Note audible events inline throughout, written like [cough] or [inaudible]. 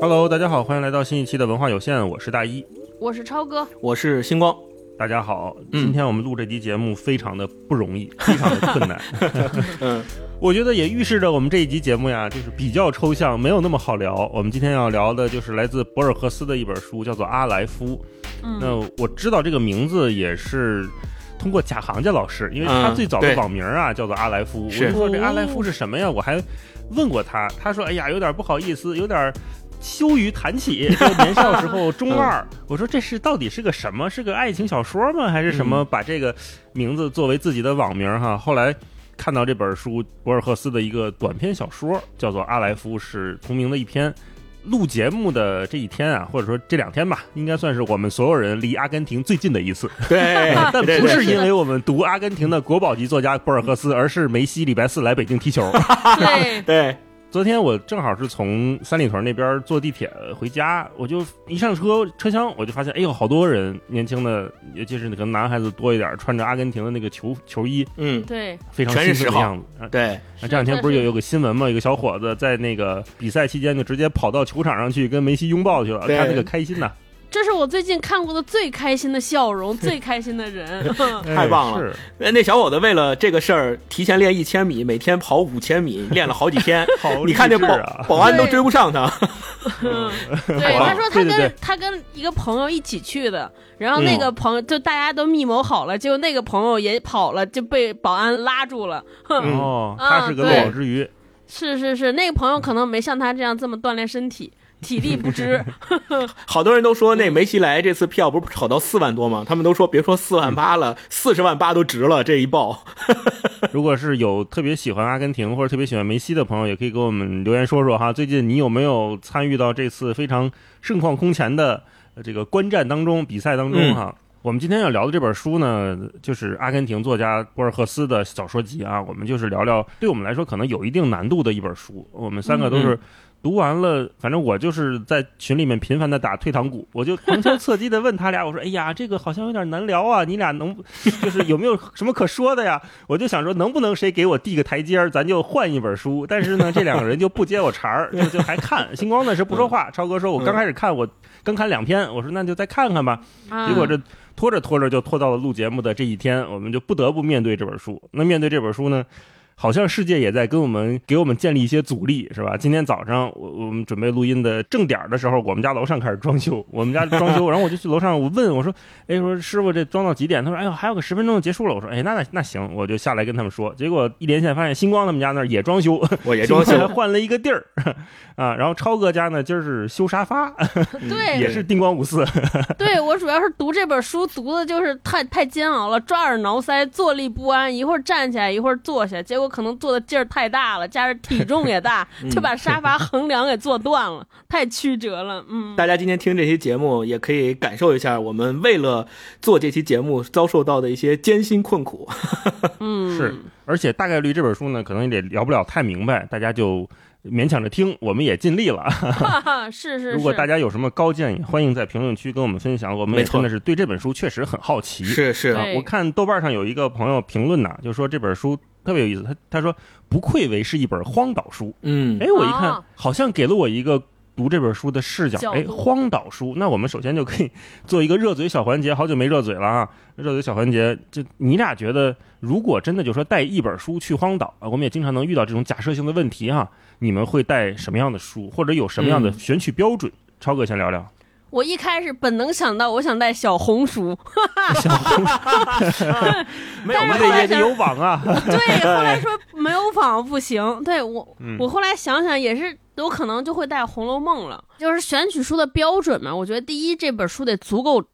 Hello，大家好，欢迎来到新一期的文化有限，我是大一。我是超哥，我是星光。大家好，嗯今天我们录这期节目非常的不容易，非常的困难。[laughs] [laughs] 嗯，我觉得也预示着我们这一集节目呀，就是比较抽象，没有那么好聊。我们今天要聊的就是来自博尔赫斯的一本书，叫做《阿莱夫》。嗯，那我知道这个名字也是通过贾行家老师，因为他嗯最早的网名啊、叫做阿莱夫。我说这阿莱夫是什么呀？我还问过他，他说：“哎呀，有点不好意思，有点。”羞于谈起，[laughs] 就年少时候中二。我说这是到底是个什么？是个爱情小说吗？还是什么？把这个名字作为自己的网名哈？后来看到这本书，博尔赫斯的一个短篇小说叫做《阿莱夫》，是同名的一篇。录节目的这一天啊，或者说这两天吧，应该算是我们所有人离阿根廷最近的一次。对，[laughs] 但不是因为我们读阿根廷的国宝级作家博尔赫斯，而是梅西礼拜四来北京踢球。[laughs] 对，[laughs] 对，昨天我正好是从三里屯那边坐地铁回家，我就一上车车厢，我就发现，哎呦，好多人，年轻的，尤其是可能男孩子多一点，穿着阿根廷的那个球 [laughs] 球衣，嗯，对，非常全是10号兴奋的样子。啊对，啊这两天不是有有个新闻吗？有个小伙子在那个比赛期间就直接跑到球场上去跟梅西拥抱去了，对。他那个开心呐，这是我最近看过的最开心的笑容，[laughs] 最开心的人。[laughs] 太棒了哎那那小伙子为了这个事儿，提前练一千米，每天跑五千米，[laughs] 练了好几天。好你看这保保安都追不上他。嗯对，他说他跟对对对他跟一个朋友一起去的，然后那个朋友就大家都密谋好了，结果那个朋友也跑了，就被保安拉住了。哦，嗯他是个对落网之鱼。是是是，那个朋友可能没像他这样这么锻炼身体，体力不支。[laughs] 好多人都说那梅西来这次票不是炒到四万多吗？他们都说别说四万八了，四十万八都值了。这一报，[laughs] 如果是有特别喜欢阿根廷或者特别喜欢梅西的朋友，也可以给我们留言说说哈，最近你有没有参与到这次非常盛况空前的呃这个观战当中、比赛当中哈？我们今天要聊的这本书呢，就是阿根廷作家博尔赫斯的小说集啊。我们就是聊聊，对我们来说可能有一定难度的一本书。我们三个都是嗯读完了，反正我就是在群里面频繁的打退堂鼓，[laughs] 我就旁敲侧击的问他俩，我说：“哎呀，这个好像有点难聊啊，你俩能就是有没有什么可说的呀？” [laughs] 我就想说，能不能谁给我递个台阶儿，咱就换一本书。但是呢，这两个人就不接我茬儿，就就还看。星光呢是不说话，[laughs] 超哥说我刚开始看，我刚看两篇，我说那就再看看吧。啊结果这拖着拖着就拖到了录节目的这一天，我们就不得不面对这本书。那面对这本书呢，好像世界也在跟我们给我们建立一些阻力，是吧？今天早上我我们准备录音的正点的时候，我们家楼上开始装修，我们家装修，然后我就去楼上，我问我说，哎，说师傅这装到几点？他说，哎呦，还有个十分钟就结束了。我说，哎，那那那行，我就下来跟他们说。结果一连线发现星光他们家那儿也装修，我也装修。[laughs] 换了一个地儿啊。然后超哥家呢，今儿是修沙发，[laughs] 对 [laughs] 也是叮咣五四。对我主要是读这本书，读的就是太太煎熬了，抓耳挠腮，坐立不安，一会儿站起来，一会儿坐下，结果可能坐的劲儿太大了，加上体重也大，[laughs] 就把沙发横梁给坐断了，太曲折了。嗯，大家今天听这期节目，也可以感受一下我们为了做这期节目遭受到的一些艰辛困苦。[laughs] 嗯，是，而且大概率这本书呢，可能也聊不了太明白，大家就勉强着听，我们也尽力了。[laughs] 是是是。如果大家有什么高见，也欢迎在评论区跟我们分享。我们也没错真的是对这本书确实很好奇。是是啊，我看豆瓣上有一个朋友评论呐，就说这本书特别有意思，他他说不愧为是一本荒岛书。嗯哎，我一看啊好像给了我一个。读这本书的视角，哎，荒岛书，那我们首先就可以做一个热嘴小环节，好久没热嘴了啊！热嘴小环节，就你俩觉得，如果真的就说带一本书去荒岛啊，我们也经常能遇到这种假设性的问题哈，你们会带什么样的书，或者有什么样的嗯选取标准？超哥先聊聊。我一开始本能想到，我想带小红书，[laughs] 小红书，[laughs] 没有，我们这也得有网啊。[laughs] 对，后来说没有网不行。对我，嗯我后来想想也是，有可能就会带《红楼梦》了。就是选取书的标准嘛，我觉得第一，这本书得足够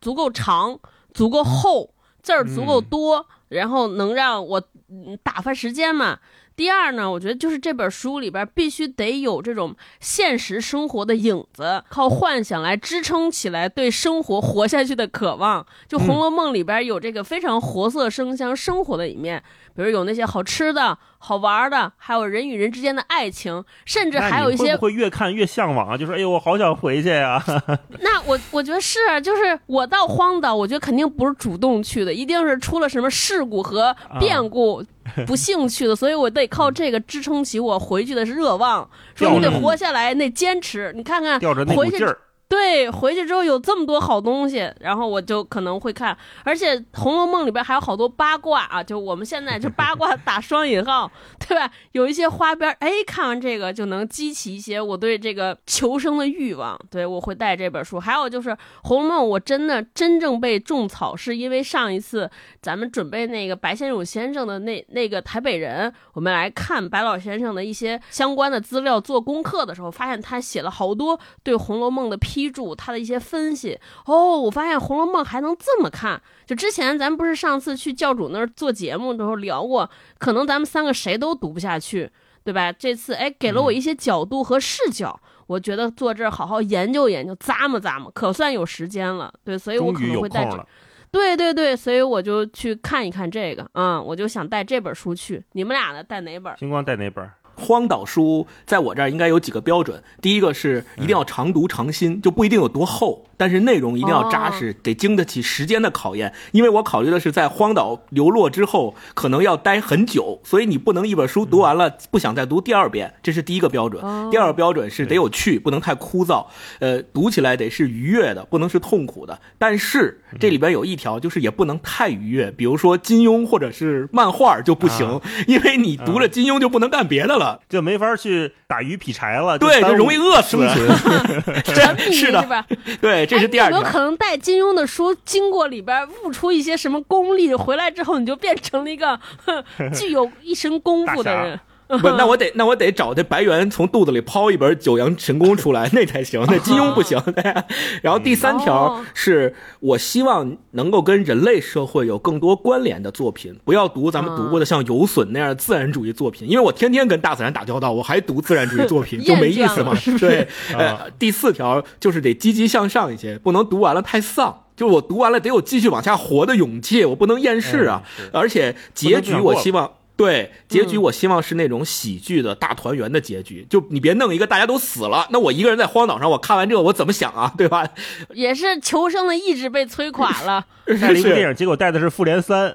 足够长，足够厚，字儿足够多，然后能让我嗯打发时间嘛。第二呢，我觉得就是这本书里边必须得有这种现实生活的影子，靠幻想来支撑起来对生活活下去的渴望。就《红楼梦》里边有这个非常活色生香生活的一面，比如有那些好吃的、好玩的，还有人与人之间的爱情，甚至还有一些会会越看越向往啊？就说哎呦，我好想回去呀、[laughs] 那我我觉得是啊，就是我到荒岛，我觉得肯定不是主动去的，一定是出了什么事故和变故，[laughs] 不幸去的，所以我得靠这个支撑起我回去的热望。说你得活下来，那坚持，你看看吊着那回去股劲儿。对，回去之后有这么多好东西，然后我就可能会看，而且《红楼梦》里边还有好多八卦啊，就我们现在就八卦打双引号，对吧？有一些花边，哎，看完这个就能激起一些我对这个求生的欲望，对我会带这本书。还有就是《红楼梦》，我真的真正被种草，是因为上一次咱们准备那个白先勇先生的那那个台北人，我们来看白老先生的一些相关的资料，做功课的时候，发现他写了好多对《红楼梦》的批注，他的一些分析。哦，我发现《红楼梦》还能这么看。就之前咱不是上次去教主那儿做节目的时候聊过，可能咱们三个谁都读不下去，对吧？这次哎，给了我一些角度和视角。我觉得坐这儿好好研究研究，咂摸咂摸，可算有时间了。对，所以我可能会带这，对对对，所以我就去看一看这个，嗯，我就想带这本书去。你们俩呢？带哪本？星光带哪本？荒岛书在我这儿应该有几个标准，第一个是一定要常读常新，就不一定有多厚，但是内容一定要扎实，得经得起时间的考验。因为我考虑的是在荒岛流落之后，可能要待很久，所以你不能一本书读完了不想再读第二遍，这是第一个标准。第二个标准是得有趣，不能太枯燥，呃，读起来得是愉悦的，不能是痛苦的。但是这里边有一条，就是也不能太愉悦，比如说金庸或者是漫画就不行，因为你读了金庸就不能干别的了。就没法去打鱼劈柴了，对，就容易饿死生。存。[laughs] 是的？对，这是第二条。哎有没有可能带金庸的书，经过里边悟出一些什么功力，回来之后你就变成了一个哼 [laughs] 具有一身功夫的人？[laughs] 不，那我得那我得找这白猿从肚子里抛一本《九阳神功》出来，[laughs] 那才行。那金庸不行。[laughs] 然后第三条哦是我希望能够跟人类社会有更多关联的作品，不要读咱们读过的像有损那样的自然主义作品，因为我天天跟大自然打交道，我还读自然主义作品就没意思嘛。对，呃，第四条就是得积极向上一些，不能读完了太丧。就是我读完了得有继续往下活的勇气，我不能厌世啊。嗯而且结局我希望。对结局，我希望是那种喜剧的大团圆的结局，就你别弄一个大家都死了，那我一个人在荒岛上，我看完这个我怎么想啊？[laughs] 对吧？也是求生的意志被摧垮了。[laughs] 带了一部是电影，结果带的是《复联三》，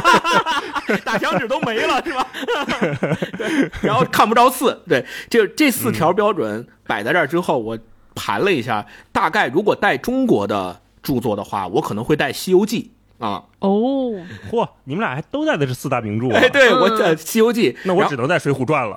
[laughs] 大响指都没了，是吧？对，然后看不着四，对，这这四条标准摆在这儿之后，我盘了一下，大概如果带中国的著作的话，我可能会带《西游记》啊。哦，嚯，你们俩还都带的是四大名著啊哎，！对嗯我在《西游记》，[laughs] 那我只能在《水浒传》了。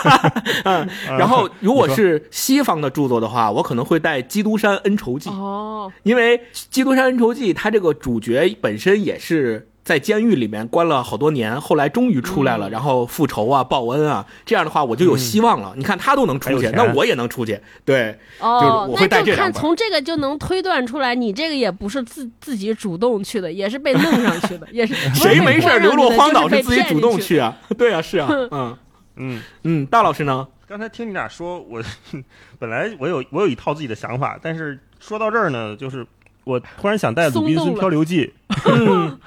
[laughs] 嗯，然后如果是西方的著作的话，我可能会带《基督山恩仇记》，哦，因为《基督山恩仇记》它这个主角本身也是在监狱里面关了好多年，后来终于出来了，然后复仇啊、报恩啊，这样的话我就有希望了。你看他都能出去，那我也能出去。对，哦，就是我会带那就这看从这个就能推断出来，你这个也不是自自己主动去的，也是被弄上去的，也是是 [laughs] 谁没事流落荒岛是自己主动去啊？[laughs] 对啊，是啊，[laughs] 嗯嗯，嗯，大老师呢？刚才听你俩说，我本来我有我有一套自己的想法，但是说到这儿呢，就是我突然想带《鲁滨逊漂流记》，嗯，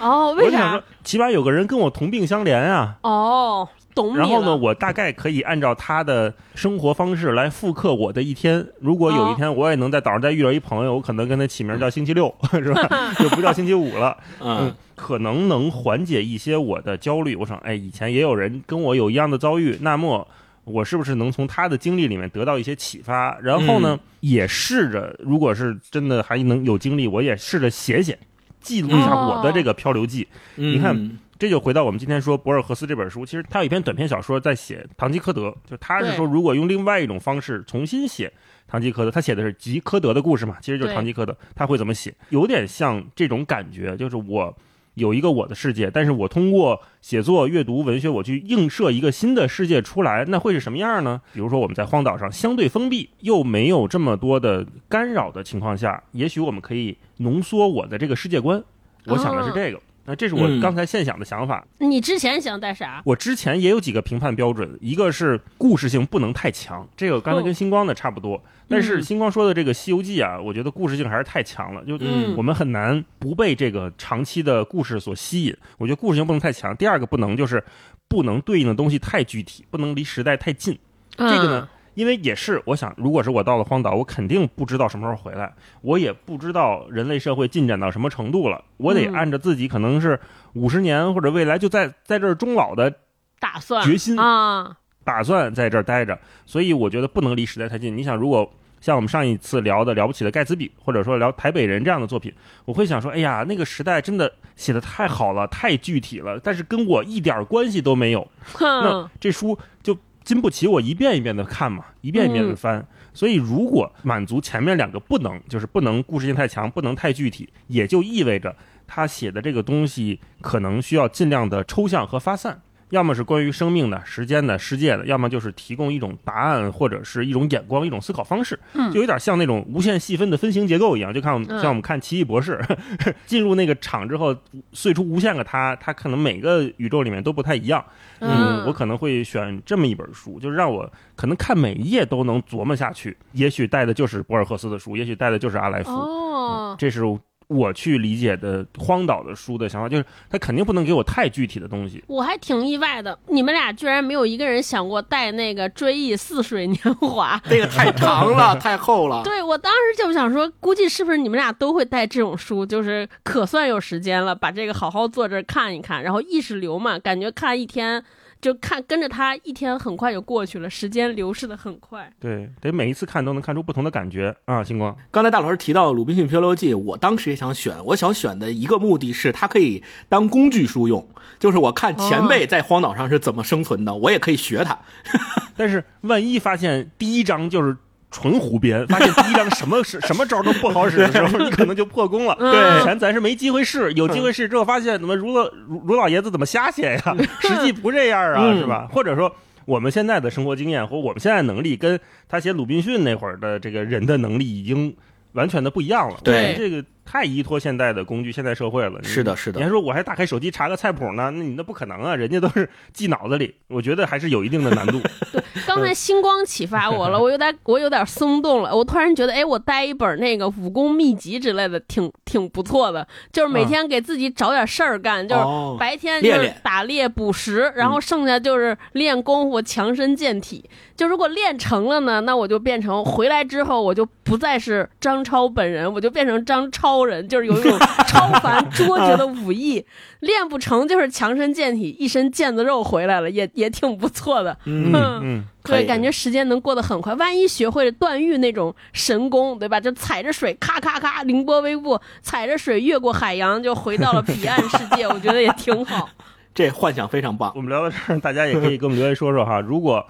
哦，为啥我想说？，起码有个人跟我同病相怜啊。哦，懂然后呢，我大概可以按照他的生活方式来复刻我的一天。如果有一天我也能在岛上再遇到一朋友，我可能跟他起名叫星期六，[laughs] 是吧？就不叫星期五了。嗯嗯，可能能缓解一些我的焦虑。我想，哎，以前也有人跟我有一样的遭遇，那么我是不是能从他的经历里面得到一些启发？然后呢，也试着，如果是真的还能有精力，我也试着写写，记录一下我的这个漂流记。你看这就回到我们今天说博尔赫斯这本书，其实他有一篇短篇小说在写堂吉诃德，就他是说如果用另外一种方式重新写堂吉诃德，他写的是吉诃德的故事嘛，其实就是对堂吉诃德，他会怎么写？有点像这种感觉，就是我。有一个我的世界，但是我通过写作、阅读、文学，我去映射一个新的世界出来，那会是什么样呢？比如说我们在荒岛上相对封闭，又没有这么多的干扰的情况下，也许我们可以浓缩我的这个世界观。我想的是这个。那这是我嗯刚才现想的想法。你之前想带啥？我之前也有几个评判标准，一个是故事性不能太强，这个刚才跟星光的差不多。但是星光说的这个《西游记》啊，我觉得故事性还是太强了，就嗯我们很难不被这个长期的故事所吸引。我觉得故事性不能太强。第二个不能就是不能对应的东西太具体，不能离时代太近。这个呢，因为也是我想，如果是我到了荒岛，我肯定不知道什么时候回来，我也不知道人类社会进展到什么程度了，我得嗯按照自己可能是五十年或者未来就在在这儿终老的打算决心啊，打算在这儿待着，所以我觉得不能离时代太近。你想，如果像我们上一次聊的《了不起的盖茨比》，或者说聊《台北人》这样的作品，我会想说，哎呀，那个时代真的写的太好了，太具体了，但是跟我一点关系都没有。那，这书就经不起我一遍一遍的看嘛，一遍一遍的翻。所以，如果满足前面两个不能，就是不能故事性太强，不能太具体，也就意味着他写的这个东西可能需要尽量的抽象和发散。要么是关于生命的、时间的、世界的，要么就是提供一种答案或者是一种眼光、一种思考方式，嗯就有点像那种无限细分的分形结构一样。就看我们嗯像我们看《奇异博士 [laughs]》进入那个场之后，碎出无限个他，他可能每个宇宙里面都不太一样。嗯，我可能会选这么一本书，就是让我可能看每一页都能琢磨下去。也许带的就是博尔赫斯的书，也许带的就是阿莱夫。哦，这是我去理解的荒岛的书的想法，就是他肯定不能给我太具体的东西。我还挺意外的，你们俩居然没有一个人想过带那个《追忆似水年华》。这个太长了，太厚了。[laughs] 对我当时就想说，估计是不是你们俩都会带这种书，就是可算有时间了，把这个好好坐这儿看一看，然后意识流嘛，感觉看一天就看跟着他一天很快就过去了，时间流逝的很快。对，得每一次看都能看出不同的感觉啊！星光，刚才大老师提到《鲁滨逊漂流记》，我当时也想选，我想选的一个目的是它可以当工具书用，就是我看前辈在荒岛上是怎么生存的，我也可以学他。[laughs] 但是万一发现第一章就是纯胡编，发现第一张什么是什么招都不好使的时候，[laughs] 你可能就破功了。对以前咱是没机会试，有机会试之后发现怎么如老如如老爷子怎么瞎写呀？实际不这样啊，嗯是吧？或者说。我们现在的生活经验和我们现在能力，跟他写鲁滨逊那会儿的这个人的能力已经完全的不一样了。对这个太依托现代的工具、现代社会了。是的是的你还说我还打开手机查个菜谱呢？那你那不可能啊，人家都是记脑子里。我觉得还是有一定的难度。[laughs] 刚才星光启发我了，[laughs] 我有点我有点松动了。我突然觉得，哎，我带一本那个武功秘籍之类的，挺挺不错的。就是每天给自己找点事儿干，就是哦白天就是打猎捕食，然后剩下就是练功夫、强身健体。就如果练成了呢，那我就变成回来之后，我就不再是张超本人，我就变成张超人，就是有一种超凡卓绝的武艺。[laughs] 练不成就是强身健体，一身腱子肉回来了，也也挺不错的。嗯嗯，对，感觉时间能过得很快。万一学会了段誉那种神功，对吧？就踩着水，咔咔咔，凌波微步，踩着水越过海洋，就回到了彼岸世界。我觉得也挺好。[laughs] 这幻想非常棒。我们聊到这儿，大家也可以给我们留言说说哈，如果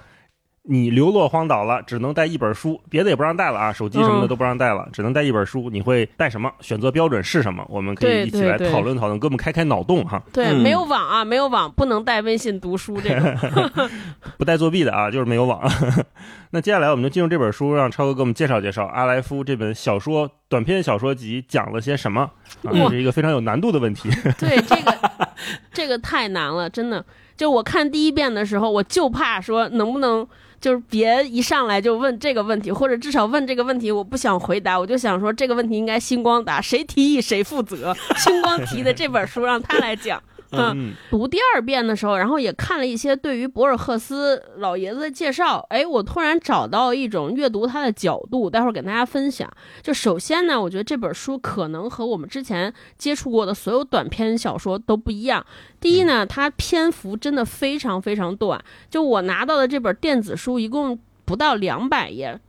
你流落荒岛了，只能带一本书，别的也不让带了啊，手机什么的嗯都不让带了，只能带一本书，你会带什么？选择标准是什么？我们可以一起来讨论讨论，给我们开开脑洞哈。对，嗯没有网啊，没有网，不能带微信读书这个。[laughs] 不带作弊的啊，就是没有网。[laughs] 那接下来我们就进入这本书，让超哥给我们介绍介绍阿莱夫这本小说短篇小说集讲了些什么啊？这是一个非常有难度的问题。[laughs] 对，这个这个太难了，真的。就我看第一遍的时候，我就怕说能不能就是别一上来就问这个问题，或者至少问这个问题，我不想回答，我就想说这个问题应该星光答，谁提议谁负责。星光提的这本书让他来讲。嗯，嗯读第二遍的时候，然后也看了一些对于博尔赫斯老爷子的介绍，哎，我突然找到一种阅读他的角度，待会儿给大家分享。就首先呢，我觉得这本书可能和我们之前接触过的所有短篇小说都不一样。第一呢，它篇幅真的非常非常短，就我拿到的这本电子书一共不到两百页。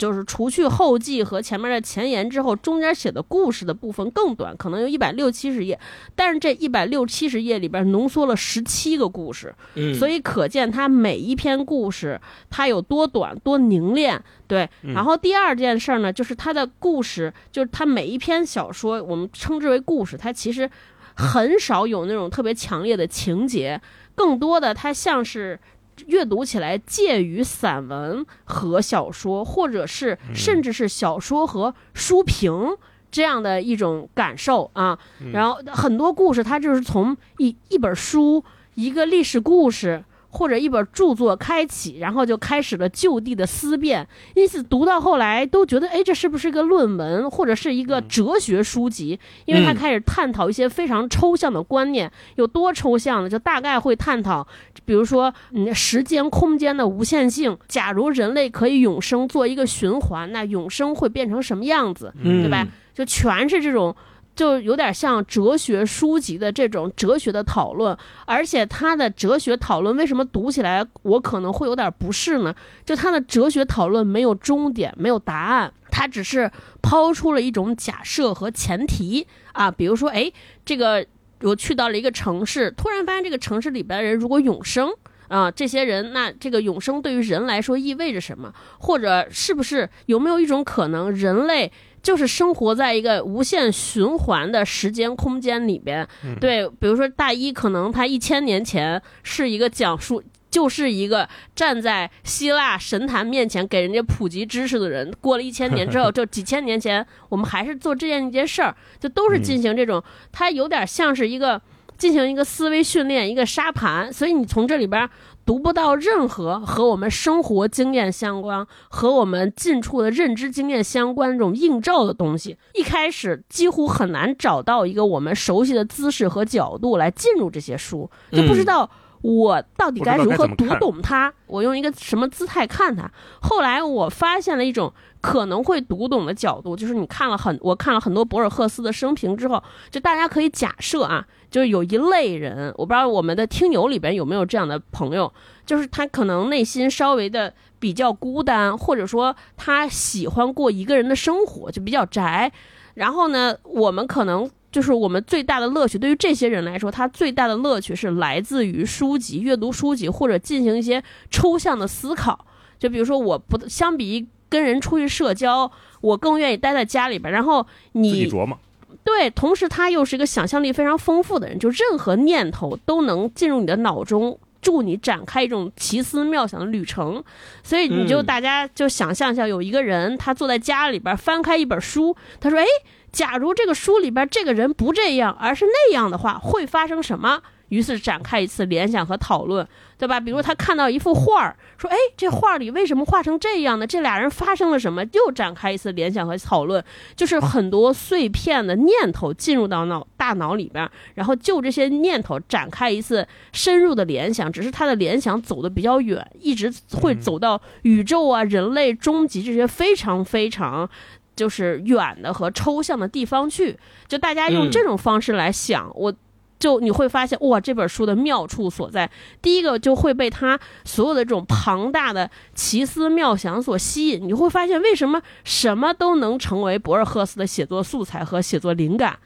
就是除去后记和前面的前言之后，中间写的故事的部分更短，可能有一百六七十页。但是这一百六七十页里边浓缩了十七个故事，嗯，所以可见它每一篇故事它有多短多凝练。对，嗯然后第二件事儿呢，就是它的故事，就是它每一篇小说，我们称之为故事，它其实很少有那种特别强烈的情节，更多的它像是。阅读起来介于散文和小说，或者是甚至是小说和书评这样的一种感受啊。然后很多故事，它就是从一一本书、一个历史故事。或者一本著作开启，然后就开始了就地的思辨，因此读到后来都觉得，哎，这是不是一个论文或者是一个哲学书籍？因为他开始探讨一些非常抽象的观念，有多抽象呢？就大概会探讨，比如说，嗯，时间空间的无限性。假如人类可以永生做一个循环，那永生会变成什么样子？对吧？就全是这种。就有点像哲学书籍的这种哲学的讨论，而且他的哲学讨论为什么读起来我可能会有点不适呢？就他的哲学讨论没有终点，没有答案，他只是抛出了一种假设和前提啊，比如说，哎，这个我去到了一个城市，突然发现这个城市里边的人如果永生啊，这些人那这个永生对于人来说意味着什么？或者是不是有没有一种可能，人类？就是生活在一个无限循环的时间空间里边，对，比如说大一可能他一千年前是一个讲述，就是一个站在希腊神坛面前给人家普及知识的人，过了一千年之后，[laughs] 就几千年前我们还是做这样一件事儿，就都是进行这种，它有点像是一个进行一个思维训练，一个沙盘，所以你从这里边。读不到任何和我们生活经验相关、和我们近处的认知经验相关这种映照的东西。一开始几乎很难找到一个我们熟悉的姿势和角度来进入这些书，就不知道我到底该如何读懂它，我用一个什么姿态看它。后来我发现了一种可能会读懂的角度，就是你看了很我看了很多博尔赫斯的生平之后，就大家可以假设啊。就是有一类人，我不知道我们的听友里边有没有这样的朋友，就是他可能内心稍微的比较孤单，或者说他喜欢过一个人的生活，就比较宅。然后呢，我们可能就是我们最大的乐趣，对于这些人来说，他最大的乐趣是来自于书籍、阅读书籍或者进行一些抽象的思考。就比如说，我不相比跟人出去社交，我更愿意待在家里边。然后你琢磨。对，同时他又是一个想象力非常丰富的人，就任何念头都能进入你的脑中，助你展开一种奇思妙想的旅程。所以你就大家就想象一下，有一个人他坐在家里边翻开一本书，他说：“哎，假如这个书里边这个人不这样，而是那样的话，会发生什么？”于是展开一次联想和讨论。对吧？比如他看到一幅画儿，说：“哎，这画里为什么画成这样呢？这俩人发生了什么？”又展开一次联想和讨论，就是很多碎片的念头进入到脑大脑里边，然后就这些念头展开一次深入的联想。只是他的联想走的比较远，一直会走到宇宙啊、人类终极这些非常非常就是远的和抽象的地方去。就大家用这种方式来想我。就你会发现，哇，这本书的妙处所在，第一个就会被他所有的这种庞大的奇思妙想所吸引。你会发现，为什么什么都能成为博尔赫斯的写作素材和写作灵感？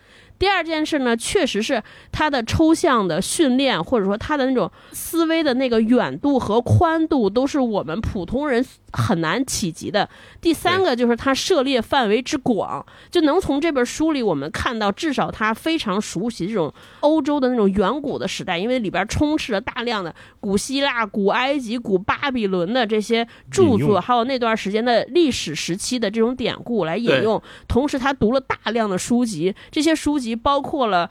第二件事呢，确实是他的抽象的训练，或者说他的那种思维的那个远度和宽度，都是我们普通人很难企及的。第三个就是他涉猎范围之广，就能从这本书里我们看到，至少他非常熟悉这种欧洲的那种远古的时代，因为里边充斥着大量的古希腊、古埃及、古巴比伦的这些著作，还有那段时间的历史时期的这种典故来引用。同时，他读了大量的书籍，这些书籍。及包括了，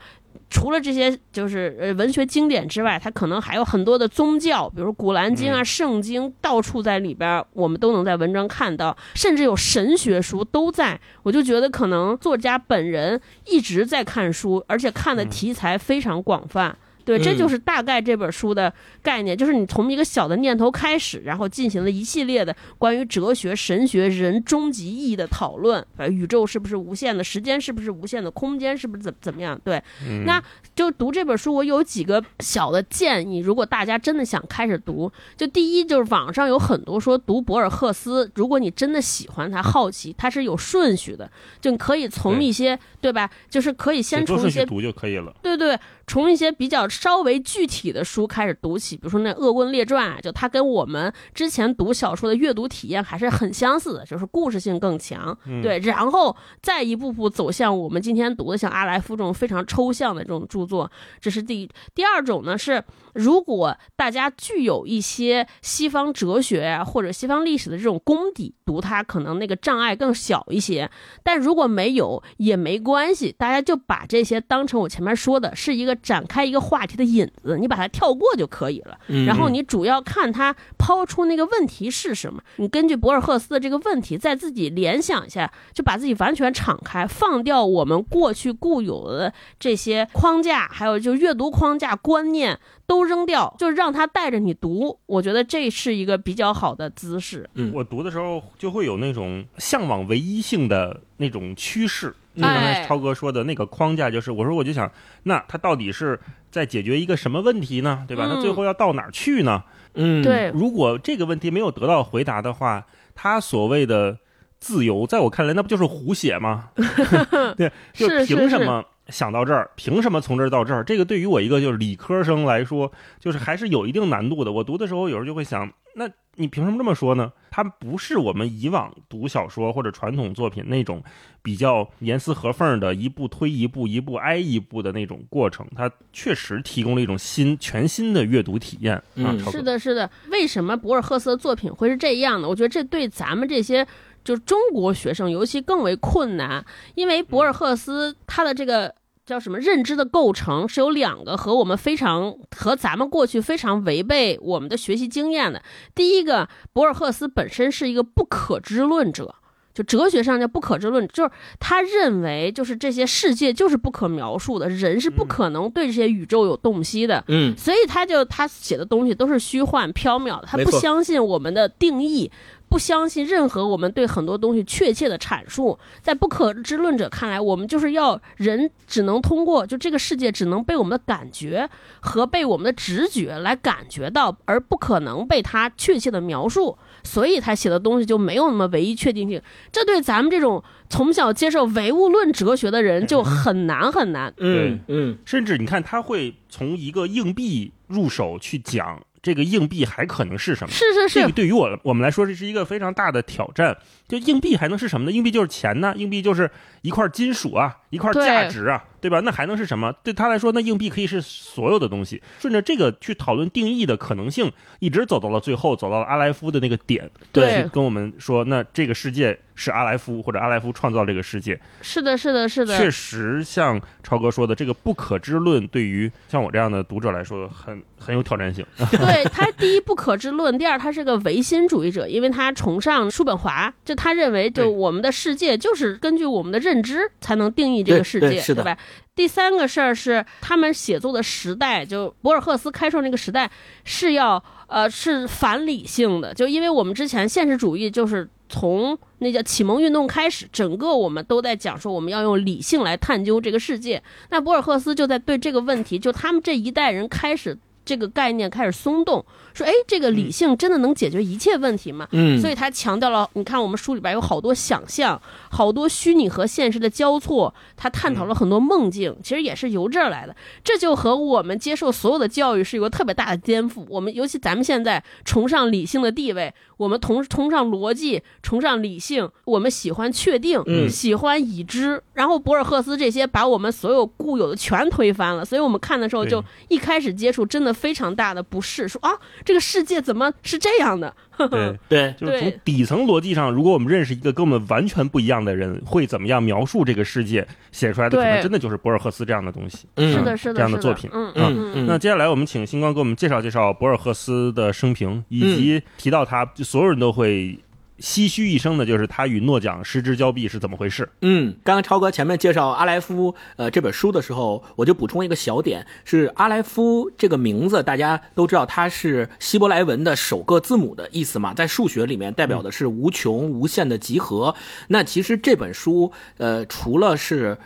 除了这些就是呃文学经典之外，它可能还有很多的宗教，比如《古兰经》啊、圣经，到处在里边，我们都能在文章看到，甚至有神学书都在。我就觉得可能作家本人一直在看书，而且看的题材非常广泛。对，这就是大概这本书的概念，就是你从一个小的念头开始，然后进行了一系列的关于哲学、神学、人终极意义的讨论。呃，宇宙是不是无限的？时间是不是无限的？空间是不是怎怎么样？对，那就读这本书，我有几个小的建议。如果大家真的想开始读，就第一就是网上有很多说读博尔赫斯，如果你真的喜欢他、好奇，他是有顺序的，就你可以从一些对吧？就是可以先从一些读就可以了。对对。从一些比较稍微具体的书开始读起，比如说那《恶棍列传》啊，就它跟我们之前读小说的阅读体验还是很相似的，就是故事性更强，对，然后再一步步走向我们今天读的像阿莱夫这种非常抽象的这种著作，这是第一第二种呢是。如果大家具有一些西方哲学啊或者西方历史的这种功底，读它可能那个障碍更小一些。但如果没有也没关系，大家就把这些当成我前面说的是一个展开一个话题的引子，你把它跳过就可以了。嗯然后你主要看他抛出那个问题是什么，你根据博尔赫斯的这个问题，再自己联想一下，就把自己完全敞开，放掉我们过去固有的这些框架，还有就阅读框架观念都扔掉，就让他带着你读。我觉得这是一个比较好的姿势。嗯我读的时候就会有那种向往唯一性的那种趋势。就刚才哎超哥说的那个框架，就是我说我就想，那他到底是在解决一个什么问题呢？对吧？嗯他最后要到哪儿去呢？嗯，对，如果这个问题没有得到回答的话，他所谓的自由，在我看来那不就是胡写吗？[laughs] 对，就是凭什么想到这儿？凭什么从这儿到这儿？这个对于我一个就是理科生来说，就是还是有一定难度的。我读的时候有时候就会想，那你凭什么这么说呢？它不是我们以往读小说或者传统作品那种比较严丝合缝的一步推一步、一步挨一步的那种过程，它确实提供了一种新、全新的阅读体验啊嗯！是的，是的。为什么博尔赫斯的作品会是这样的？我觉得这对咱们这些就中国学生尤其更为困难，因为博尔赫斯他的这个。叫什么认知的构成是有两个和我们非常和咱们过去非常违背我们的学习经验的。第一个，博尔赫斯本身是一个不可知论者，就哲学上叫不可知论，就是他认为就是这些世界就是不可描述的，人是不可能对这些宇宙有洞悉的。嗯所以他就他写的东西都是虚幻缥缈的，他不相信我们的定义，不相信任何我们对很多东西确切的阐述。在不可知论者看来，我们就是要人只能通过就这个世界只能被我们的感觉和被我们的直觉来感觉到，而不可能被他确切的描述。所以他写的东西就没有那么唯一确定性。这对咱们这种从小接受唯物论哲学的人就很难很难。嗯嗯甚至你看，他会从一个硬币入手去讲这个硬币还可能是什么。是是是这个，对于我我们来说，这是一个非常大的挑战。就硬币还能是什么呢？硬币就是钱呢，硬币就是一块金属啊，一块对价值啊，对吧？那还能是什么？对他来说，那硬币可以是所有的东西。顺着这个去讨论定义的可能性，一直走到了最后，走到了阿莱夫的那个点，对去跟我们说，那这个世界是阿莱夫或者阿莱夫创造这个世界。是的，是的，是的，确实像超哥说的，这个不可知论对于像我这样的读者来说，很很有挑战性。对 [laughs] 他第一不可知论，第二他是个唯心主义者，因为他崇尚叔本华，就他认为就我们的世界就是根据我们的认知才能定义这个世界，对对是的吧？第三个事儿是他们写作的时代，就博尔赫斯开创那个时代是要呃是反理性的，就因为我们之前现实主义就是从那叫启蒙运动开始，整个我们都在讲说我们要用理性来探究这个世界。那博尔赫斯就在对这个问题，就他们这一代人开始这个概念开始松动，说哎，这个理性真的能解决一切问题吗？嗯，所以他强调了，你看我们书里边有好多想象，好多虚拟和现实的交错，他探讨了很多梦境，其实也是由这儿来的。这就和我们接受所有的教育是有个特别大的颠覆。我们尤其咱们现在崇尚理性的地位，我们同崇尚逻辑，崇尚理性，我们喜欢确定，嗯喜欢已知。然后博尔赫斯这些把我们所有固有的全推翻了，所以我们看的时候就一开始接触真的非常大的不适，说啊，这个世界怎么是这样的？[laughs] 对，对，就是从底层逻辑上，如果我们认识一个跟我们完全不一样的人，会怎么样描述这个世界，写出来的可能真的就是博尔赫斯这样的东西。嗯。是的，是的，这样的作品。嗯嗯那接下来我们请星光给我们介绍介绍博尔赫斯的生平，嗯。以及提到他，所有人都会唏嘘一声的，就是他与诺奖失之交臂是怎么回事？嗯，刚刚超哥前面介绍阿莱夫呃这本书的时候，我就补充一个小点，是阿莱夫这个名字，大家都知道它是希伯来文的首个字母的意思嘛，在数学里面代表的是无穷无限的集合。那其实这本书，呃，除了是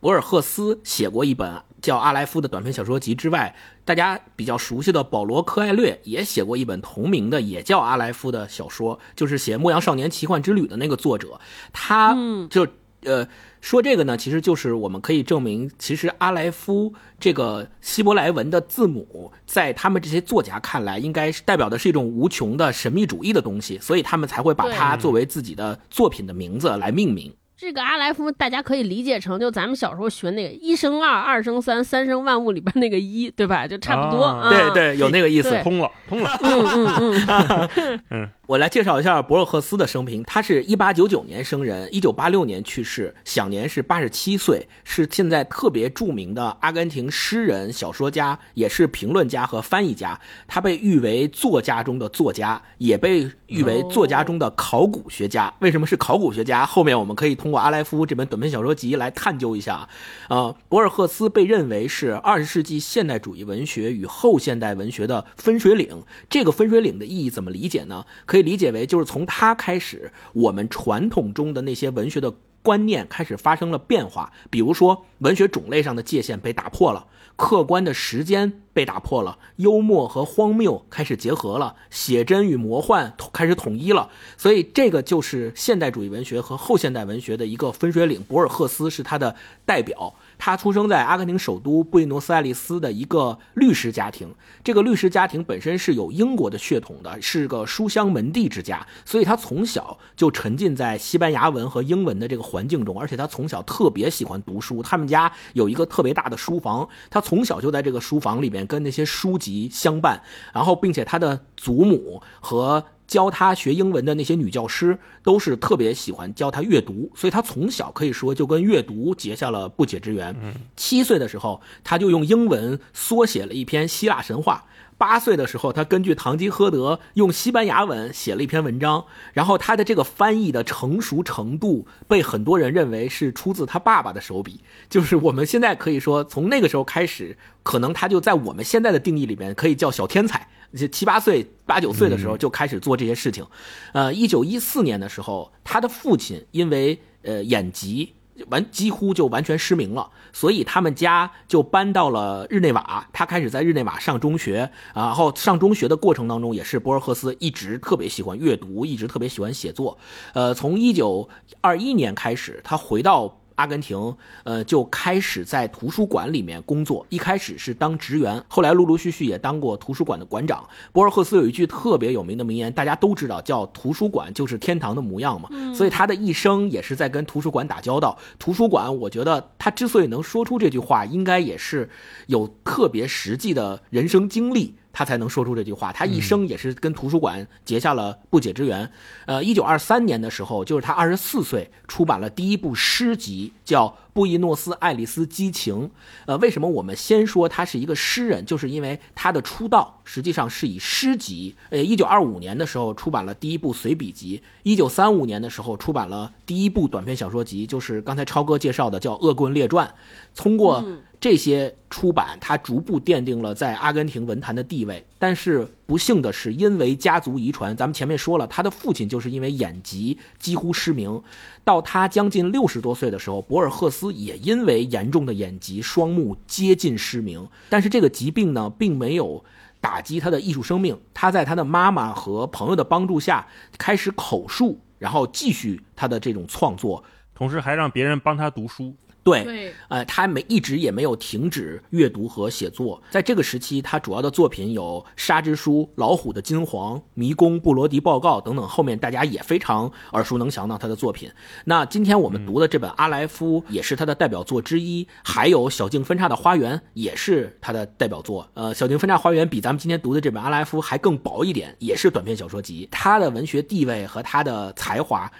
博尔赫斯写过一本叫《阿莱夫》的短篇小说集之外，大家比较熟悉的保罗·科艾略也写过一本同名的，也叫《阿莱夫》的小说，就是写《牧羊少年奇幻之旅》的那个作者，他就呃说这个呢，其实就是我们可以证明，其实阿莱夫这个希伯来文的字母，在他们这些作家看来，应该是代表的是一种无穷的神秘主义的东西，所以他们才会把它作为自己的作品的名字来命名。这个阿莱夫，大家可以理解成就咱们小时候学那个一生二，二生三，三生万物里边那个一，对吧？就差不多。啊对对，有那个意思。通了，通了。嗯嗯嗯，[laughs] 我来介绍一下博尔赫斯的生平。他是一八九九年生人，一九八六年去世，享年是八十七岁，是现在特别著名的阿根廷诗人、小说家，也是评论家和翻译家。他被誉为作家中的作家，也被誉为作家中的考古学家。为什么是考古学家？后面我们可以通过阿莱夫这本短篇小说集来探究一下。呃，博尔赫斯被认为是二十世纪现代主义文学与后现代文学的分水岭。这个分水岭的意义怎么理解呢？可以可以理解为就是从他开始，我们传统中的那些文学的观念开始发生了变化。比如说，文学种类上的界限被打破了，客观的时间被打破了，幽默和荒谬开始结合了，写真与魔幻开始统一了。所以，这个就是现代主义文学和后现代文学的一个分水岭。博尔赫斯是他的代表。他出生在阿根廷首都布宜诺斯艾利斯的一个律师家庭，这个律师家庭本身是有英国的血统的，是个书香门第之家，所以他从小就沉浸在西班牙文和英文的这个环境中，而且他从小特别喜欢读书。他们家有一个特别大的书房，他从小就在这个书房里面跟那些书籍相伴，然后并且他的祖母和教他学英文的那些女教师都是特别喜欢教他阅读，所以他从小可以说就跟阅读结下了不解之缘。七岁的时候，他就用英文缩写了一篇希腊神话。八岁的时候，他根据《堂吉诃德》用西班牙文写了一篇文章，然后他的这个翻译的成熟程度被很多人认为是出自他爸爸的手笔。就是我们现在可以说，从那个时候开始，可能他就在我们现在的定义里面可以叫小天才。七八岁、八九岁的时候就开始做这些事情。呃，一九一四年的时候，他的父亲因为呃眼疾。完几乎就完全失明了，所以他们家就搬到了日内瓦。他开始在日内瓦上中学，然后上中学的过程当中，也是博尔赫斯一直特别喜欢阅读，一直特别喜欢写作。呃，从一九二一年开始，他回到。阿根廷，呃，就开始在图书馆里面工作。一开始是当职员，后来陆陆续续也当过图书馆的馆长。博尔赫斯有一句特别有名的名言，大家都知道，叫“图书馆就是天堂的模样”嘛。所以他的一生也是在跟图书馆打交道。图书馆，我觉得他之所以能说出这句话，应该也是有特别实际的人生经历。他才能说出这句话。他一生也是跟图书馆结下了不解之缘。呃，一九二三年的时候，就是他二十四岁，出版了第一部诗集，叫《布宜诺斯艾利斯激情》。呃，为什么我们先说他是一个诗人？就是因为他的出道实际上是以诗集。呃，一九二五年的时候出版了第一部随笔集，一九三五年的时候出版了第一部短篇小说集，就是刚才超哥介绍的叫《恶棍列传》。通过这些出版，他逐步奠定了在阿根廷文坛的地位。但是不幸的是，因为家族遗传，咱们前面说了，他的父亲就是因为眼疾几乎失明。到他将近六十多岁的时候，博尔赫斯也因为严重的眼疾，双目接近失明。但是这个疾病呢，并没有打击他的艺术生命。他在他的妈妈和朋友的帮助下，开始口述，然后继续他的这种创作，同时还让别人帮他读书。对，对，呃，他没一直也没有停止阅读和写作。在这个时期，他主要的作品有《沙之书》《老虎的金黄》《迷宫》《布罗迪报告》等等，后面大家也非常耳熟能详的他的作品。那今天我们读的这本《阿莱夫》也是他的代表作之一，还有《小径分叉的花园》也是他的代表作。呃，《小径分叉花园》比咱们今天读的这本《阿莱夫》还更薄一点，也是短篇小说集。他的文学地位和他的才华。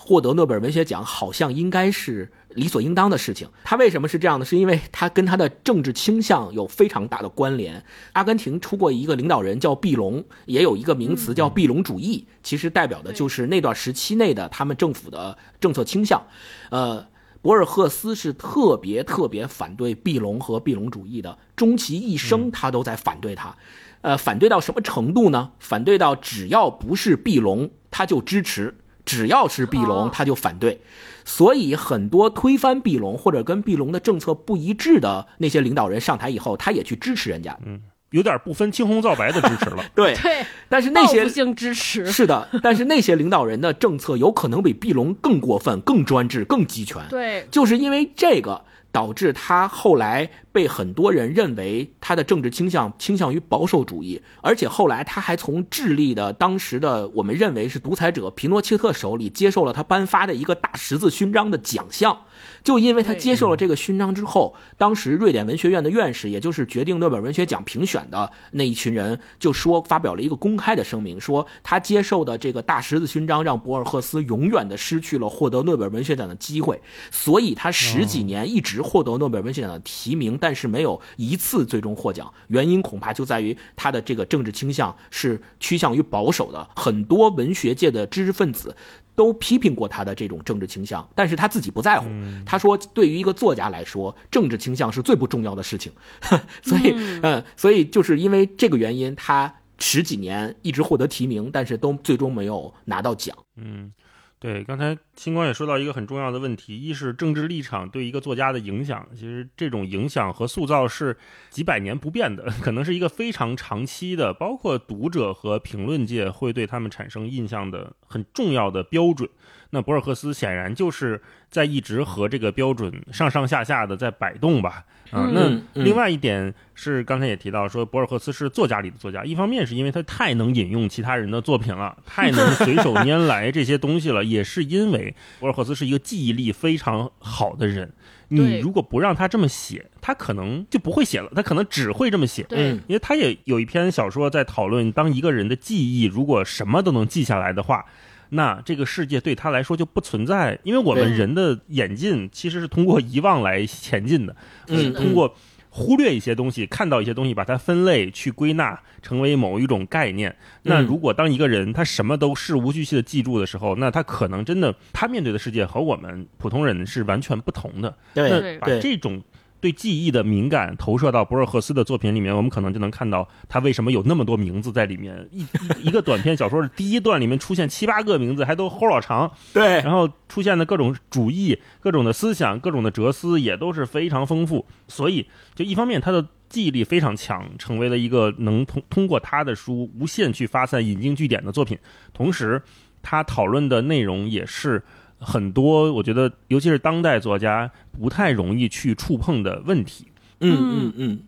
获得诺贝尔文学奖好像应该是理所应当的事情。他为什么是这样的？是因为他跟他的政治倾向有非常大的关联。阿根廷出过一个领导人叫毕隆，也有一个名词叫毕隆主义，其实代表的就是那段时期内的他们政府的政策倾向。呃，博尔赫斯是特别特别反对毕隆和毕隆主义的，终其一生他都在反对他。呃，反对到什么程度呢？反对到只要不是毕隆，他就支持。只要是毕隆，他就反对，所以很多推翻毕隆或者跟毕隆的政策不一致的那些领导人上台以后，他也去支持人家。嗯，有点不分青红皂白的支持了。[laughs] 对，对，但是那些性支持，是的，但是那些领导人的政策有可能比毕隆更过分、更专制、更集权。对，就是因为这个，导致他后来被。很多人认为他的政治倾向倾向于保守主义，而且后来他还从智利的当时的我们认为是独裁者皮诺切特手里接受了他颁发的一个大十字勋章的奖项。就因为他接受了这个勋章之后，当时瑞典文学院的院士，也就是决定诺贝尔文学奖评选的那一群人，就说发表了一个公开的声明，说他接受的这个大十字勋章让博尔赫斯永远的失去了获得诺贝尔文学奖的机会，所以他十几年一直获得诺贝尔文学奖的提名，但是没有一次最终获奖。原因恐怕就在于他的这个政治倾向是趋向于保守的，很多文学界的知识分子。都批评过他的这种政治倾向，但是他自己不在乎。他说，对于一个作家来说，政治倾向是最不重要的事情。[laughs] 所以，嗯，所以就是因为这个原因，他十几年一直获得提名，但是都最终没有拿到奖。嗯。对，刚才星光也说到一个很重要的问题，一是政治立场对一个作家的影响，其实这种影响和塑造是几百年不变的，[laughs] 可能是一个非常长期的，包括读者和评论界会对他们产生印象的很重要的标准。那博尔赫斯显然就是在一直和这个标准上上下下的在摆动吧。啊，那另外一点是刚才也提到说，博尔赫斯是作家里的作家，一方面是因为他太能引用其他人的作品了，太能随手 [laughs] 拈来这些东西了，也是因为博尔赫斯是一个记忆力非常好的人。你如果不让他这么写，他可能就不会写了，他可能只会这么写。对，因为他也有一篇小说在讨论，当一个人的记忆如果什么都能记下来的话。那这个世界对他来说就不存在，因为我们人的演进其实是通过遗忘来前进的，嗯，通过忽略一些东西，看到一些东西，把它分类去归纳，成为某一种概念。那如果当一个人他什么都事无巨细的记住的时候，那他可能真的他面对的世界和我们普通人是完全不同的。对，把这种。对记忆的敏感投射到博尔赫斯的作品里面，我们可能就能看到他为什么有那么多名字在里面。一一个短篇小说的第一段里面出现七八个名字，还都齁老长。[laughs] 对，然后出现的各种主义、各种的思想、各种的哲思也都是非常丰富。所以，就一方面他的记忆力非常强，成为了一个能通通过他的书无限去发散引经据典的作品。同时，他讨论的内容也是。很多，我觉得，尤其是当代作家不太容易去触碰的问题，嗯嗯嗯，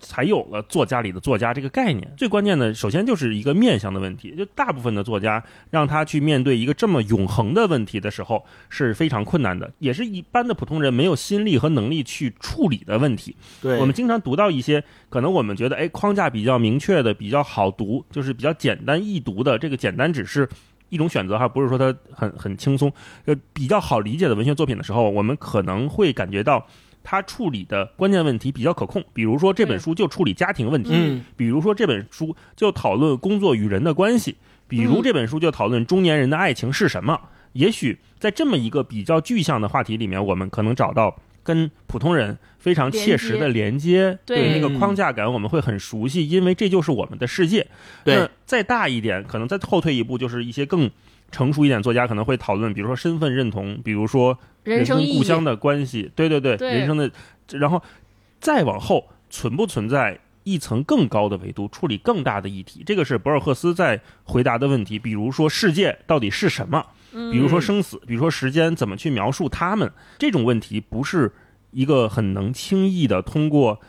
才有了作家里的作家这个概念。最关键的，首先就是一个面向的问题，就大部分的作家让他去面对一个这么永恒的问题的时候是非常困难的，也是一般的普通人没有心力和能力去处理的问题。对，我们经常读到一些可能我们觉得，哎，框架比较明确的、比较好读，就是比较简单易读的，这个简单只是。一种选择哈，不是说它很很轻松，呃，比较好理解的文学作品的时候，我们可能会感觉到它处理的关键问题比较可控。比如说这本书就处理家庭问题，嗯，比如说这本书就讨论工作与人的关系，比如这本书就讨论中年人的爱情是什么。也许在这么一个比较具象的话题里面，我们可能找到。跟普通人非常切实的连接，对那个框架感我们会很熟悉，因为这就是我们的世界。那再大一点，可能再后退一步，就是一些更成熟一点作家可能会讨论，比如说身份认同，比如说人生故乡的关系，对对对，人生的。然后再往后，存不存在一层更高的维度，处理更大的议题？这个是博尔赫斯在回答的问题。比如说世界到底是什么？比如说生死，比如说时间，怎么去描述他们？这种问题不是一个很能轻易的通过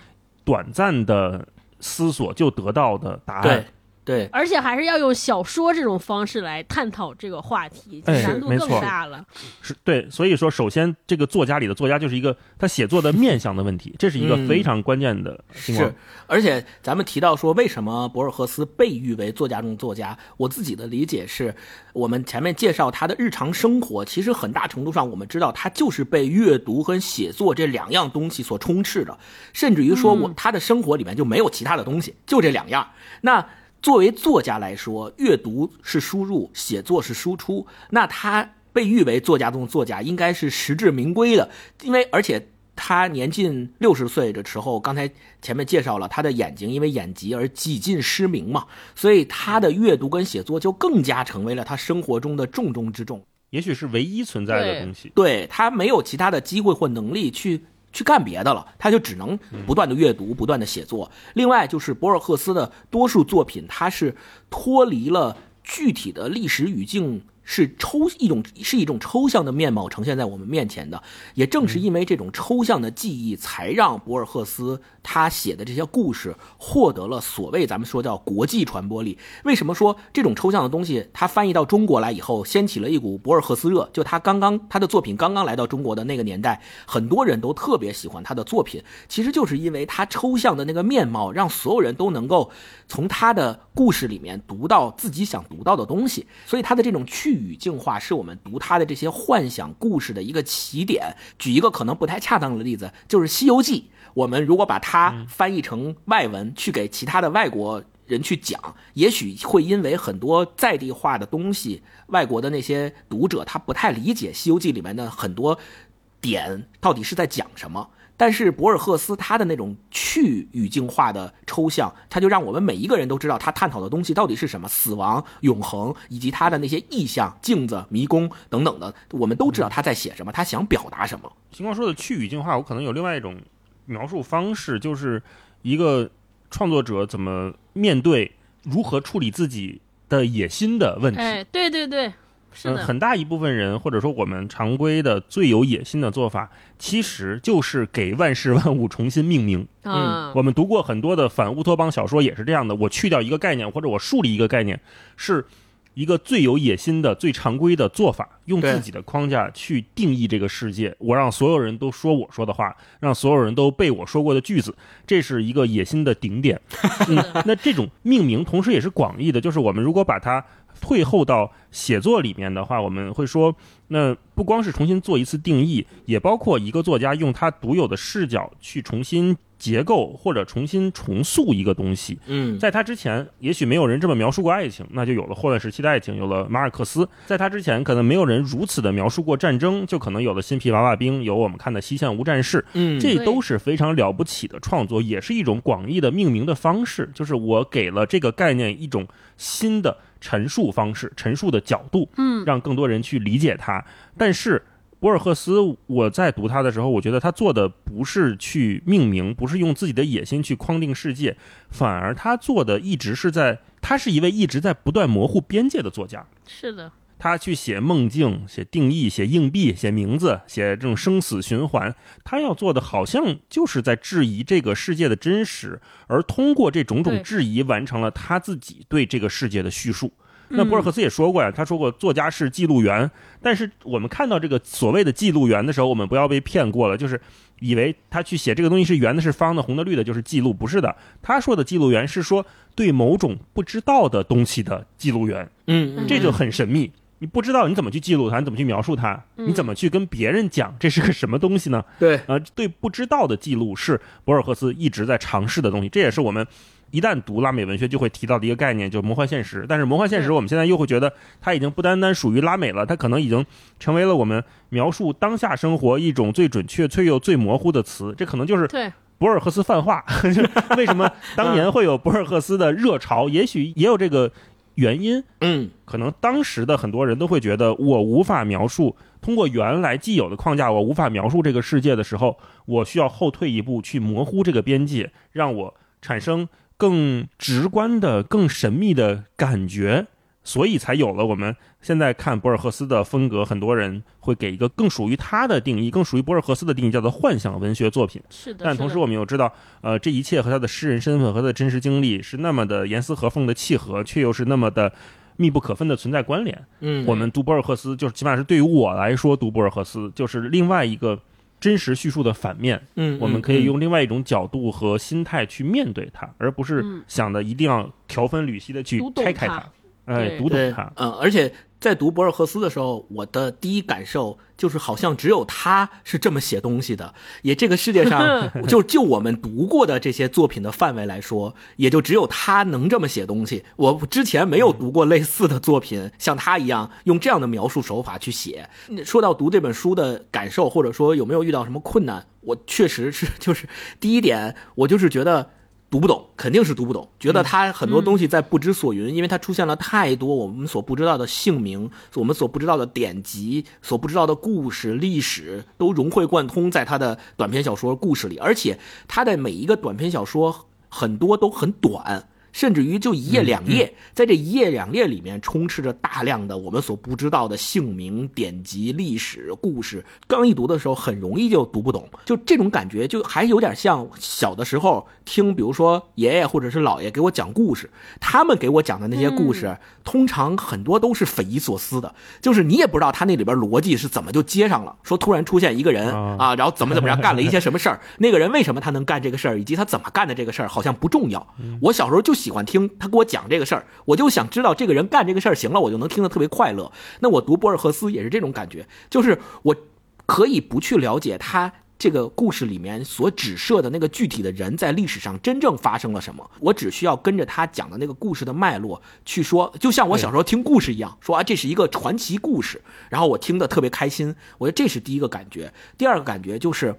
短暂的思索就得到的答案。对，而且还是要用小说这种方式来探讨这个话题，难度更大了。是对，所以说，首先这个作家里的作家就是一个他写作的面向的问题，这是一个非常关键的情况。是，而且咱们提到说，为什么博尔赫斯被誉为作家中作家？我自己的理解是，我们前面介绍他的日常生活，其实很大程度上我们知道，他就是被阅读和写作这两样东西所充斥的，甚至于说我他的生活里面就没有其他的东西，就这两样。那作为作家来说，阅读是输入，写作是输出。那他被誉为作家中的作家，应该是实至名归的。因为而且他年近六十岁的时候，刚才前面介绍了他的眼睛因为眼疾而几近失明嘛，所以他的阅读跟写作就更加成为了他生活中的重中之重，也许是唯一存在的东西。对他没有其他的机会或能力去。去干别的了，他就只能不断的阅读，不断的写作。另外就是博尔赫斯的多数作品，他是脱离了具体的历史语境。是抽一种是一种抽象的面貌呈现在我们面前的。也正是因为这种抽象的记忆，才让博尔赫斯他写的这些故事获得了所谓咱们说叫国际传播力。为什么说这种抽象的东西，他翻译到中国来以后，掀起了一股博尔赫斯热？就他刚刚他的作品刚刚来到中国的那个年代，很多人都特别喜欢他的作品，其实就是因为他抽象的那个面貌，让所有人都能够从他的故事里面读到自己想读到的东西。所以他的这种去语境化，是我们读他的这些幻想故事的一个起点。举一个可能不太恰当的例子，就是《西游记》。我们如果把它翻译成外文，去给其他的外国人去讲，也许会因为很多在地化的东西，外国的那些读者他不太理解《西游记》里面的很多点到底是在讲什么。但是博尔赫斯他的那种去语境化的抽象，他就让我们每一个人都知道他探讨的东西到底是什么，死亡、永恒，以及他的那些意象、镜子、迷宫等等的，我们都知道他在写什么，他想表达什么。秦光说的去语境化，我可能有另外一种描述方式，就是一个创作者怎么面对、如何处理自己的野心的问题。哎，对对对，是嗯，的，很大一部分人，或者说我们常规的最有野心的做法，其实就是给万事万物重新命名。嗯，我们读过很多的反乌托邦小说，也是这样的。我去掉一个概念，或者我树立一个概念，是一个最有野心的、最常规的做法，用自己的框架去定义这个世界。我让所有人都说我说的话，让所有人都背我说过的句子，这是一个野心的顶点。嗯，那这种命名同时也是广义的，就是我们如果把它退后到写作里面的话，我们会说，那不光是重新做一次定义，也包括一个作家用他独有的视角去重新结构或者重新重塑一个东西。嗯，在他之前，也许没有人这么描述过爱情，那就有了霍乱时期的爱情，有了马尔克斯。在他之前，可能没有人如此的描述过战争，就可能有了新皮娃娃兵，有我们看的西线无战事。嗯，这都是非常了不起的创作，也是一种广义的命名的方式。就是我给了这个概念一种新的陈述方式、陈述的角度，嗯，让更多人去理解它。但是博尔赫斯，我在读他的时候，我觉得他做的不是去命名，不是用自己的野心去框定世界，反而他做的一直是在，他是一位一直在不断模糊边界的作家。是的，他去写梦境、写定义、写硬币、写名字、写这种生死循环，他要做的好像就是在质疑这个世界的真实，而通过这种种质疑，完成了他自己对这个世界的叙述。那嗯博尔赫斯也说过呀，他说过作家是记录员，但是我们看到这个所谓的记录员的时候，我们不要被骗过了，就是以为他去写这个东西是圆的、是方的、红的、绿的，就是记录，不是的。他说的记录员是说对某种不知道的东西的记录员，嗯，嗯，这就很神秘。你不知道你怎么去记录它，你怎么去描述它，嗯你怎么去跟别人讲这是个什么东西呢？对，呃，对不知道的记录是博尔赫斯一直在尝试的东西，这也是我们一旦读拉美文学就会提到的一个概念，就是魔幻现实。但是魔幻现实，我们现在又会觉得它已经不单单属于拉美了，它可能已经成为了我们描述当下生活一种最准确却又最模糊的词。这可能就是对，博尔赫斯泛化。[laughs] 就是为什么当年会有博尔赫斯的热潮？也许也有这个原因。嗯，可能当时的很多人都会觉得，我无法描述通过原来既有的框架，我无法描述这个世界的时候，我需要后退一步去模糊这个边界，让我产生更直观的、更神秘的感觉。所以才有了我们现在看博尔赫斯的风格，很多人会给一个更属于他的定义，更属于博尔赫斯的定义，叫做幻想文学作品。是的。但同时，我们又知道，呃，这一切和他的诗人身份和他的真实经历是那么的严丝合缝的契合，却又是那么的密不可分的存在关联。嗯，我们读博尔赫斯，就是起码是对于我来说，读博尔赫斯就是另外一个真实叙述的反面。嗯，我们可以嗯用另外一种角度和心态去面对它，而不是嗯想的一定要条分缕析的去拆开它，哎，读懂它。嗯，而且在读博尔赫斯的时候，我的第一感受就是，好像只有他是这么写东西的。也这个世界上，[laughs] 就就我们读过的这些作品的范围来说，也就只有他能这么写东西。我之前没有读过类似的作品，像他一样用这样的描述手法去写。说到读这本书的感受，或者说有没有遇到什么困难，我确实是就是第一点，我就是觉得。读不懂，肯定是读不懂。觉得他很多东西在不知所云，因为他出现了太多我们所不知道的姓名，我们所不知道的典籍，所不知道的故事、历史，都融会贯通在他的短篇小说故事里。而且他的每一个短篇小说很多都很短，甚至于就一页两页，在这一页两页里面充斥着大量的我们所不知道的姓名、典籍、历史故事。刚一读的时候，很容易就读不懂，就这种感觉，就还有点像小的时候听，比如说爷爷或者是姥爷给我讲故事，他们给我讲的那些故事，通常很多都是匪夷所思的，就是你也不知道他那里边逻辑是怎么就接上了，说突然出现一个人啊，然后怎么怎么样干了一些什么事儿，[laughs] 那个人为什么他能干这个事儿，以及他怎么干的这个事儿，好像不重要。我小时候就。喜欢听他给我讲这个事儿，我就想知道这个人干这个事儿行了，我就能听得特别快乐。那我读博尔赫斯也是这种感觉，就是我可以不去了解他这个故事里面所指涉的那个具体的人在历史上真正发生了什么，我只需要跟着他讲的那个故事的脉络去说，就像我小时候听故事一样，说啊这是一个传奇故事，然后我听得特别开心。我觉得这是第一个感觉，第二个感觉就是，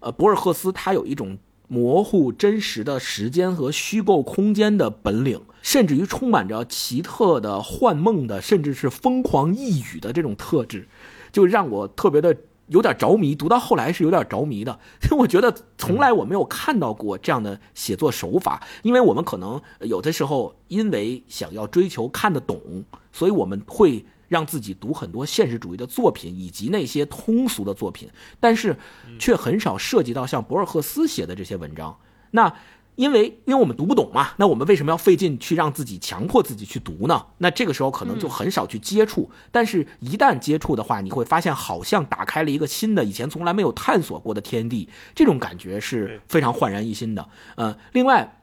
呃，博尔赫斯他有一种。模糊真实的时间和虚构空间的本领，甚至于充满着奇特的幻梦的，甚至是疯狂呓语的这种特质，就让我特别的有点着迷。读到后来是有点着迷的，[laughs] 因为我觉得从来我没有看到过这样的写作手法。因为我们可能有的时候因为想要追求看得懂，所以我们会。让自己读很多现实主义的作品，以及那些通俗的作品，但是却很少涉及到像博尔赫斯写的这些文章。那因为因为我们读不懂嘛，那我们为什么要费劲去让自己强迫自己去读呢？那这个时候可能就很少去接触。但是，一旦接触的话，你会发现好像打开了一个新的、以前从来没有探索过的天地，这种感觉是非常焕然一新的。呃，另外。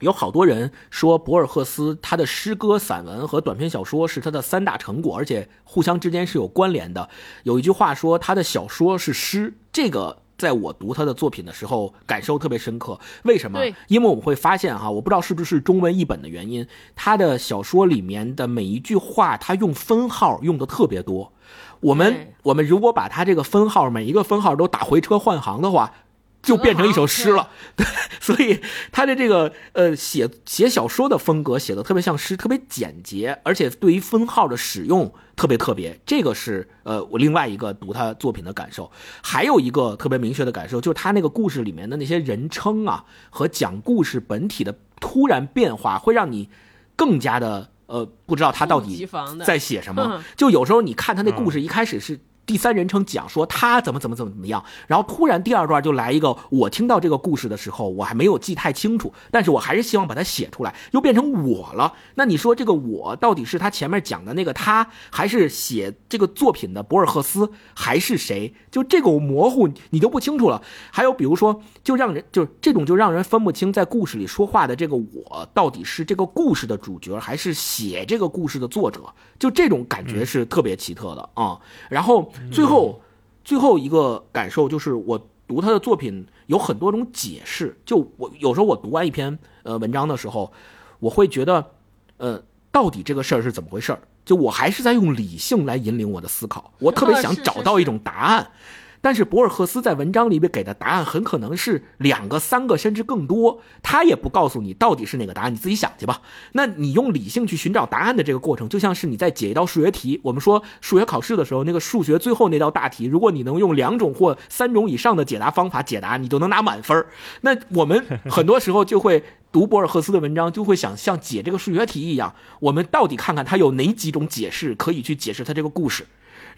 有好多人说博尔赫斯他的诗歌、散文和短篇小说是他的三大成果，而且互相之间是有关联的。有一句话说他的小说是诗，这个在我读他的作品的时候感受特别深刻。为什么？因为我们会发现哈，我不知道是不是中文译本的原因，他的小说里面的每一句话，他用分号用的特别多。我们我们如果把他这个分号每一个分号都打回车换行的话。就变成一首诗了，[laughs] 对，所以他的这个呃写写小说的风格写的特别像诗，特别简洁，而且对于分号的使用特别特别，这个是呃我另外一个读他作品的感受。还有一个特别明确的感受，就是他那个故事里面的那些人称啊和讲故事本体的突然变化，会让你更加的呃不知道他到底在写什么。就有时候你看他那故事一开始是。第三人称讲说他怎么怎么怎么怎么样，然后突然第二段就来一个，我听到这个故事的时候，我还没有记太清楚，但是我还是希望把它写出来，又变成我了。那你说这个我到底是他前面讲的那个他，还是写这个作品的博尔赫斯，还是谁？就这个模糊，你都不清楚了。还有比如说，就让人就这种就让人分不清，在故事里说话的这个我到底是这个故事的主角，还是写这个故事的作者？就这种感觉是特别奇特的啊。然后。最后，最后一个感受就是，我读他的作品有很多种解释。就我有时候我读完一篇呃文章的时候，我会觉得，呃，到底这个事儿是怎么回事儿？就我还是在用理性来引领我的思考，我特别 [laughs] 想找到一种答案。但是博尔赫斯在文章里面给的答案很可能是两个、三个，甚至更多。他也不告诉你到底是哪个答案，你自己想去吧。那你用理性去寻找答案的这个过程，就像是你在解一道数学题。我们说数学考试的时候，那个数学最后那道大题，如果你能用两种或三种以上的解答方法解答，你都能拿满分。那我们很多时候就会读博尔赫斯的文章，就会想像解这个数学题一样，我们到底看看他有哪几种解释可以去解释他这个故事。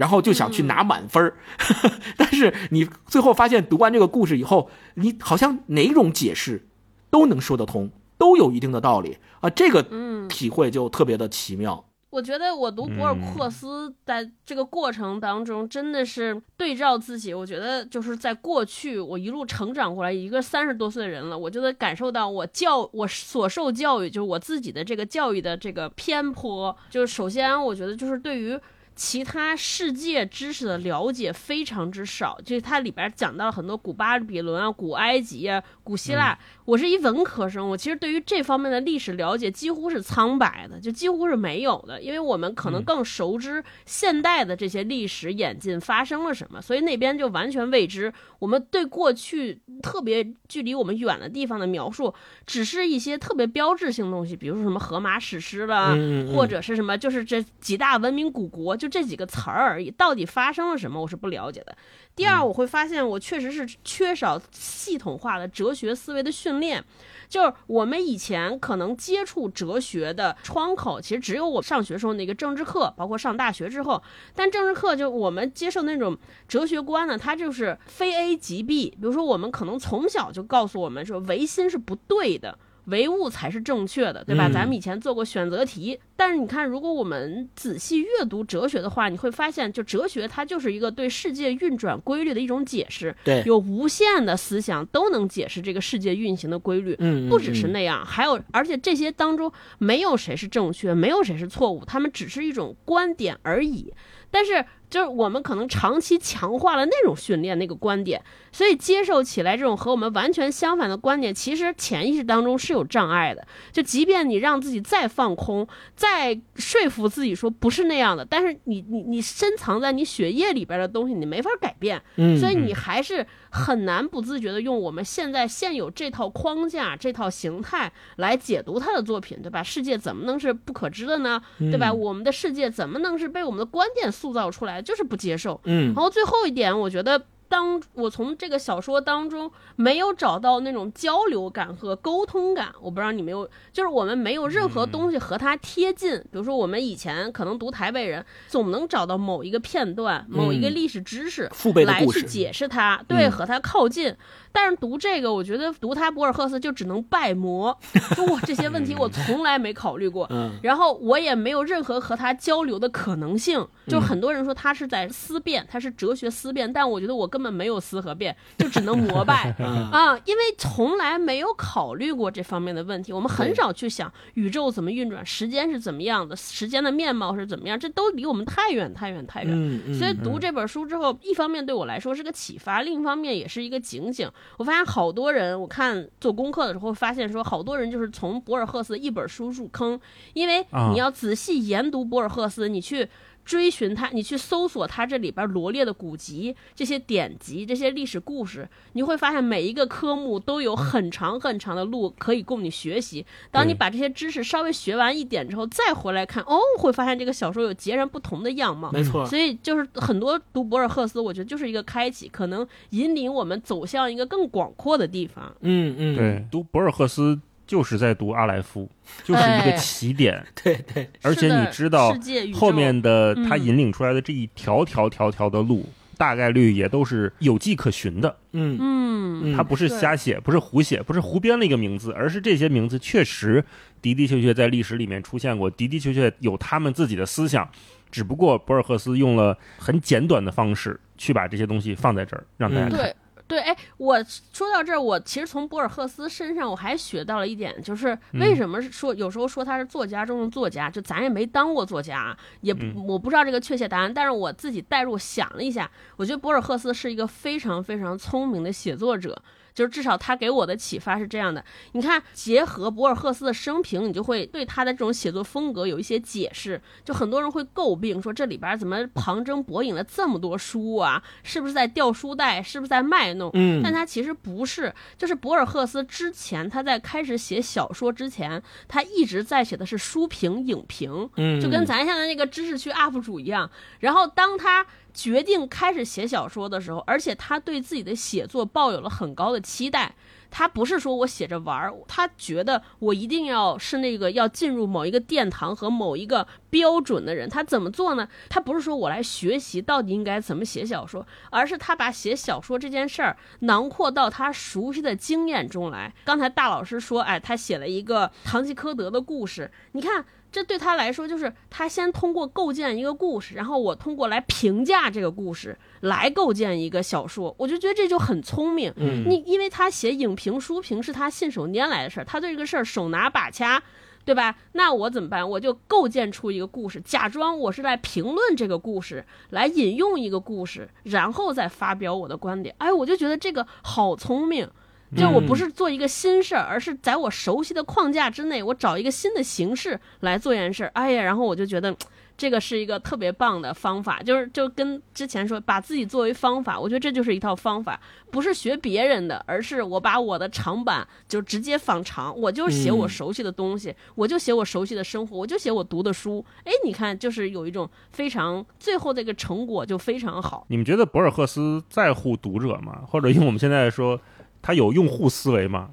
然后就想去拿满分 [laughs] 但是你最后发现读完这个故事以后，你好像哪种解释都能说得通，都有一定的道理啊，这个体会就特别的奇妙。我觉得我读博尔赫斯在这个过程当中，真的是对照自己，我觉得就是在过去我一路成长过来，一个三十多岁的人了，我就得感受到我教我所受教育，就是我自己的这个教育的这个偏颇。就是首先，我觉得就是对于。其他世界知识的了解非常之少，就是它里边讲到了很多古巴比伦啊、古埃及啊、古希腊。我是一文科生，我其实对于这方面的历史了解几乎是苍白的，就几乎是没有的，因为我们可能更熟知现代的这些历史演进发生了什么，所以那边就完全未知。我们对过去特别距离我们远的地方的描述，只是一些特别标志性东西，比如说什么荷马史诗了，或者是什么，就是这几大文明古国就。这几个词儿而已，到底发生了什么，我是不了解的。第二，我会发现我确实是缺少系统化的哲学思维的训练。就是我们以前可能接触哲学的窗口，其实只有我上学时候那个政治课，包括上大学之后。但政治课就我们接受那种哲学观呢，它就是非 A 即 B。比如说，我们可能从小就告诉我们说，唯心是不对的。唯物才是正确的，对吧？咱们以前做过选择题，但是你看，如果我们仔细阅读哲学的话，你会发现，就哲学它就是一个对世界运转规律的一种解释。对，有无限的思想都能解释这个世界运行的规律。嗯，不只是那样，还有，而且这些当中没有谁是正确，没有谁是错误，他们只是一种观点而已。但是。就是我们可能长期强化了那种训练那个观点，所以接受起来这种和我们完全相反的观点，其实潜意识当中是有障碍的。就即便你让自己再放空，再说服自己说不是那样的，但是你你你深藏在你血液里边的东西，你没法改变。嗯，所以你还是很难不自觉的用我们现在现有这套框架、这套形态来解读他的作品，对吧？世界怎么能是不可知的呢？对吧？我们的世界怎么能是被我们的观点塑造出来？就是不接受，嗯，然后最后一点，我觉得。当我从这个小说当中没有找到那种交流感和沟通感，我不知道你没有，就是我们没有任何东西和他贴近。比如说，我们以前可能读台北人，总能找到某一个片段、某一个历史知识来去解释它，对，和它靠近。但是读这个，我觉得读他博尔赫斯就只能拜魔，[laughs] 就我这些问题我从来没考虑过，然后我也没有任何和他交流的可能性。就很多人说他是在思辨，他是哲学思辨，但我觉得我根本没有思和辩，就只能膜拜 [laughs] 啊，因为从来没有考虑过这方面的问题。我们很少去想宇宙怎么运转，时间是怎么样的，时间的面貌是怎么样，这都离我们太远太远太远。所以读这本书之后，一方面对我来说是个启发，另一方面也是一个警醒。我发现好多人，我看做功课的时候发现说，好多人就是从博尔赫斯一本书入坑，因为你要仔细研读博尔赫斯，你去。追寻它，你去搜索它这里边罗列的古籍、这些典籍、这些历史故事，你会发现每一个科目都有很长很长的路可以供你学习。当你把这些知识稍微学完一点之后，再回来看，哦，会发现这个小说有截然不同的样貌。没错，所以就是很多读博尔赫斯，我觉得就是一个开启，可能引领我们走向一个更广阔的地方。嗯嗯，对，读博尔赫斯。就是在读阿莱夫，就是一个起点。[laughs] 对对，而且你知道后面的他引领出来的这一条条条条的路，大概率也都是有迹可循的。嗯嗯，他不是瞎写，不是胡写，不是胡编了一个名字，而是这些名字确实的的确确在历史里面出现过，的的确确有他们自己的思想。只不过博尔赫斯用了很简短的方式去把这些东西放在这儿，让大家看。对，哎，我说到这儿，我其实从博尔赫斯身上我还学到了一点，就是为什么说有时候说他是作家中的作家，就咱也没当过作家，也我不知道这个确切答案，但是我自己代入想了一下，我觉得博尔赫斯是一个非常非常聪明的写作者。就是至少他给我的启发是这样的，你看，结合博尔赫斯的生平，你就会对他的这种写作风格有一些解释。就很多人会诟病说，这里边怎么旁征博引了这么多书啊？是不是在掉书袋？是不是在卖弄？嗯，但他其实不是，就是博尔赫斯之前他在开始写小说之前，他一直在写的是书评、影评，嗯，就跟咱现在那个知识区 UP 主一样。然后当他决定开始写小说的时候，而且他对自己的写作抱有了很高的期待。他不是说我写着玩儿，他觉得我一定要是那个要进入某一个殿堂和某一个标准的人。他怎么做呢？他不是说我来学习到底应该怎么写小说，而是他把写小说这件事儿囊括到他熟悉的经验中来。刚才大老师说，哎，他写了一个堂吉诃德的故事，你看。这对他来说，就是他先通过构建一个故事，然后我通过来评价这个故事，来构建一个小说。我就觉得这就很聪明。嗯，你因为他写影评书评是他信手拈来的事儿，他对这个事儿手拿把掐，对吧？那我怎么办？我就构建出一个故事，假装我是在评论这个故事，来引用一个故事，然后再发表我的观点。哎，我就觉得这个好聪明。就我不是做一个新事儿，而是在我熟悉的框架之内，我找一个新的形式来做一件事儿。哎呀，然后我就觉得。这个是一个特别棒的方法，就是就跟之前说，把自己作为方法，我觉得这就是一套方法，不是学别人的，而是我把我的长板就直接仿长，我就写我熟悉的东西，我就写我熟悉的生活，我就写我读的书。哎，你看，就是有一种非常最后这个成果就非常好。你们觉得博尔赫斯在乎读者吗？或者用我们现在说，他有用户思维吗？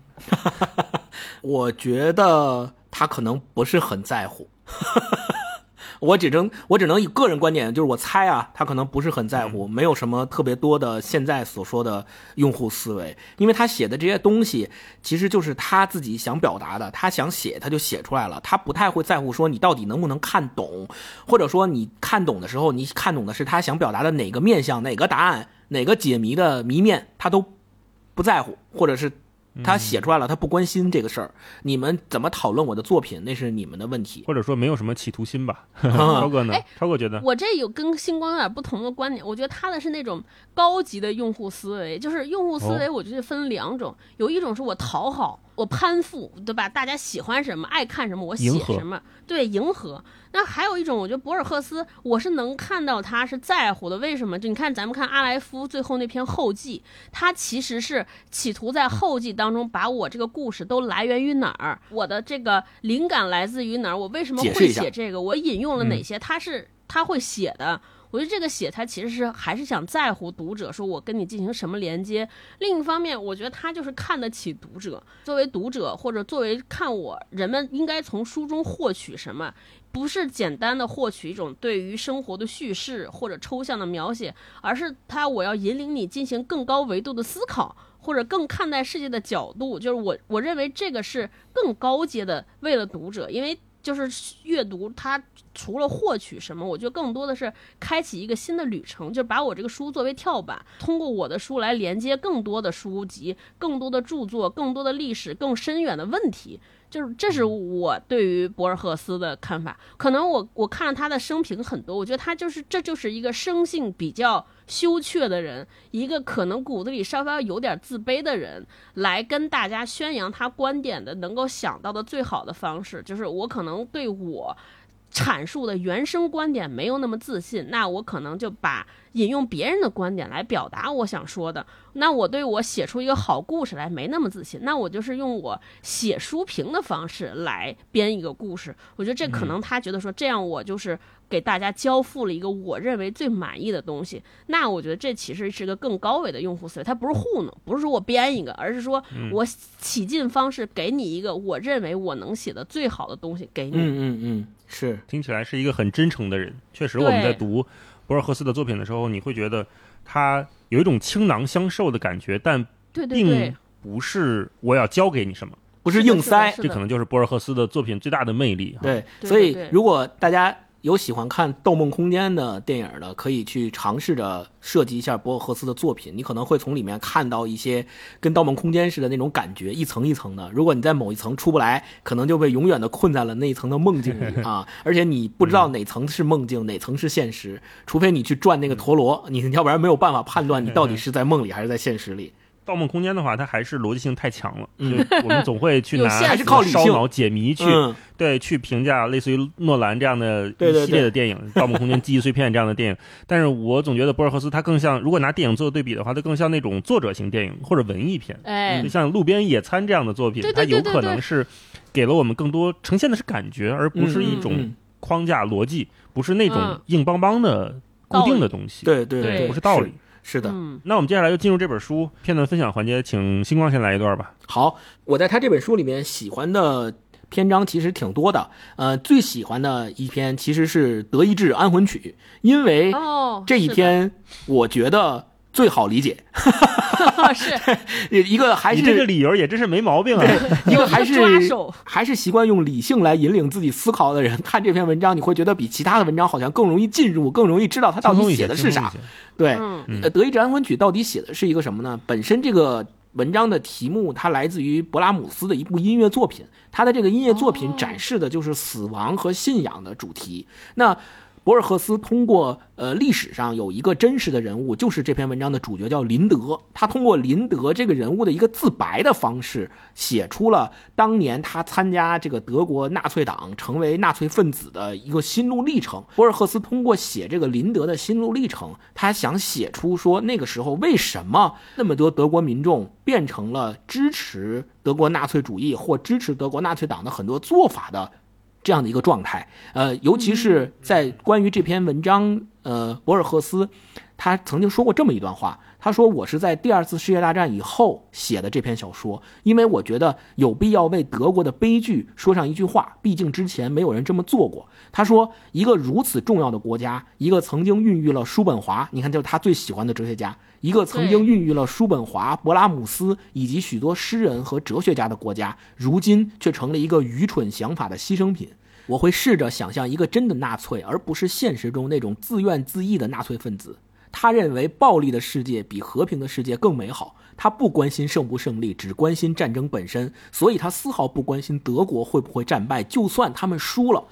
[laughs] 我觉得他可能不是很在乎。[laughs] 我只能我只能以个人观点，就是我猜啊，他可能不是很在乎，没有什么特别多的现在所说的用户思维，因为他写的这些东西其实就是他自己想表达的，他想写他就写出来了，他不太会在乎说你到底能不能看懂，或者说你看懂的时候，你看懂的是他想表达的哪个面向、哪个答案、哪个解谜的谜面，他都不在乎，或者是。他写出来了，他不关心这个事儿。你们怎么讨论我的作品，那是你们的问题，或者说没有什么企图心吧？[laughs] 超哥呢？超哥觉得我这有跟星光有点不同的观点。我觉得他的是那种高级的用户思维，就是用户思维，我觉得分两种，有一种是我讨好。我攀附，对吧？大家喜欢什么，爱看什么，我写什么，对，迎合。那还有一种，我觉得博尔赫斯，我是能看到他是在乎的。为什么？就你看，咱们看阿莱夫最后那篇后记，他其实是企图在后记当中把我这个故事都来源于哪儿，我的这个灵感来自于哪儿，我为什么会写这个，我引用了哪些，他是他会写的。我觉得这个写他其实是还是想在乎读者，说我跟你进行什么连接。另一方面，我觉得他就是看得起读者。作为读者或者作为看我，人们应该从书中获取什么？不是简单的获取一种对于生活的叙事或者抽象的描写，而是他我要引领你进行更高维度的思考，或者更看待世界的角度。就是我我认为这个是更高阶的，为了读者，因为。就是阅读，它除了获取什么，我觉得更多的是开启一个新的旅程，就是把我这个书作为跳板，通过我的书来连接更多的书籍、更多的著作、更多的历史、更深远的问题。就是这是我对于博尔赫斯的看法。可能我我看了他的生平很多，我觉得他就是这就是一个生性比较。羞怯的人，一个可能骨子里稍稍有点自卑的人，来跟大家宣扬他观点的，能够想到的最好的方式，就是我可能对我阐述的原生观点没有那么自信，那我可能就把引用别人的观点来表达我想说的。那我对我写出一个好故事来没那么自信，那我就是用我写书评的方式来编一个故事。我觉得这可能他觉得说这样我就是。给大家交付了一个我认为最满意的东西，那我觉得这其实是个更高维的用户思维，它不是糊弄，不是说我编一个，而是说我起劲方式给你一个我认为我能写的最好的东西给你。嗯嗯嗯，是，听起来是一个很真诚的人。确实，我们在读博尔赫斯的作品的时候，你会觉得他有一种倾囊相授的感觉，但并不是我要教给你什么，不是硬塞，这可能就是博尔赫斯的作品最大的魅力。对，所以如果大家。有喜欢看《盗梦空间》的电影的，可以去尝试着设计一下博尔赫斯的作品，你可能会从里面看到一些跟《盗梦空间》似的那种感觉，一层一层的。如果你在某一层出不来，可能就被永远的困在了那一层的梦境里啊！而且你不知道哪层是梦境，哪层是现实，除非你去转那个陀螺，你要不然没有办法判断你到底是在梦里还是在现实里。《盗梦空间》的话，它还是逻辑性太强了，我们总会去 [laughs] 拿还是靠烧脑解谜去对去评价类似于诺兰这样的一系列的电影，《盗梦空间》记忆碎片这样的电影。但是我总觉得博尔赫斯他更像，如果拿电影做对比的话，他更像那种作者型电影或者文艺片，哎，就像《路边野餐》这样的作品，它有可能是给了我们更多呈现的是感觉，而不是一种框架逻辑，不是那种硬邦邦的固定的东西，对对对，不是道理。是的，那我们接下来就进入这本书片段分享环节，请星光先来一段吧。好，我在他这本书里面喜欢的篇章其实挺多的，呃，最喜欢的一篇其实是《德意志安魂曲》，因为这一篇我觉得。最好理解，[laughs] 是 [laughs] 一个还是这个理由也真是没毛病啊。一个还是 [laughs] 还是习惯用理性来引领自己思考的人，看这篇文章你会觉得比其他的文章好像更容易进入，更容易知道他到底写的是啥。对，呃，《德意志安魂曲》到底写的是一个什么呢？本身这个文章的题目它来自于勃拉姆斯的一部音乐作品，他的这个音乐作品展示的就是死亡和信仰的主题。那博尔赫斯通过呃历史上有一个真实的人物，就是这篇文章的主角叫林德。他通过林德这个人物的一个自白的方式，写出了当年他参加这个德国纳粹党、成为纳粹分子的一个心路历程。博尔赫斯通过写这个林德的心路历程，他想写出说那个时候为什么那么多德国民众变成了支持德国纳粹主义或支持德国纳粹党的很多做法的。这样的一个状态，呃，尤其是在关于这篇文章，呃，博尔赫斯他曾经说过这么一段话，他说：“我是在第二次世界大战以后写的这篇小说，因为我觉得有必要为德国的悲剧说上一句话，毕竟之前没有人这么做过。”他说：“一个如此重要的国家，一个曾经孕育了叔本华，你看，就是他最喜欢的哲学家。”一个曾经孕育了叔本华、勃拉姆斯以及许多诗人和哲学家的国家，如今却成了一个愚蠢想法的牺牲品。我会试着想象一个真的纳粹，而不是现实中那种自怨自艾的纳粹分子。他认为暴力的世界比和平的世界更美好。他不关心胜不胜利，只关心战争本身。所以他丝毫不关心德国会不会战败。就算他们输了，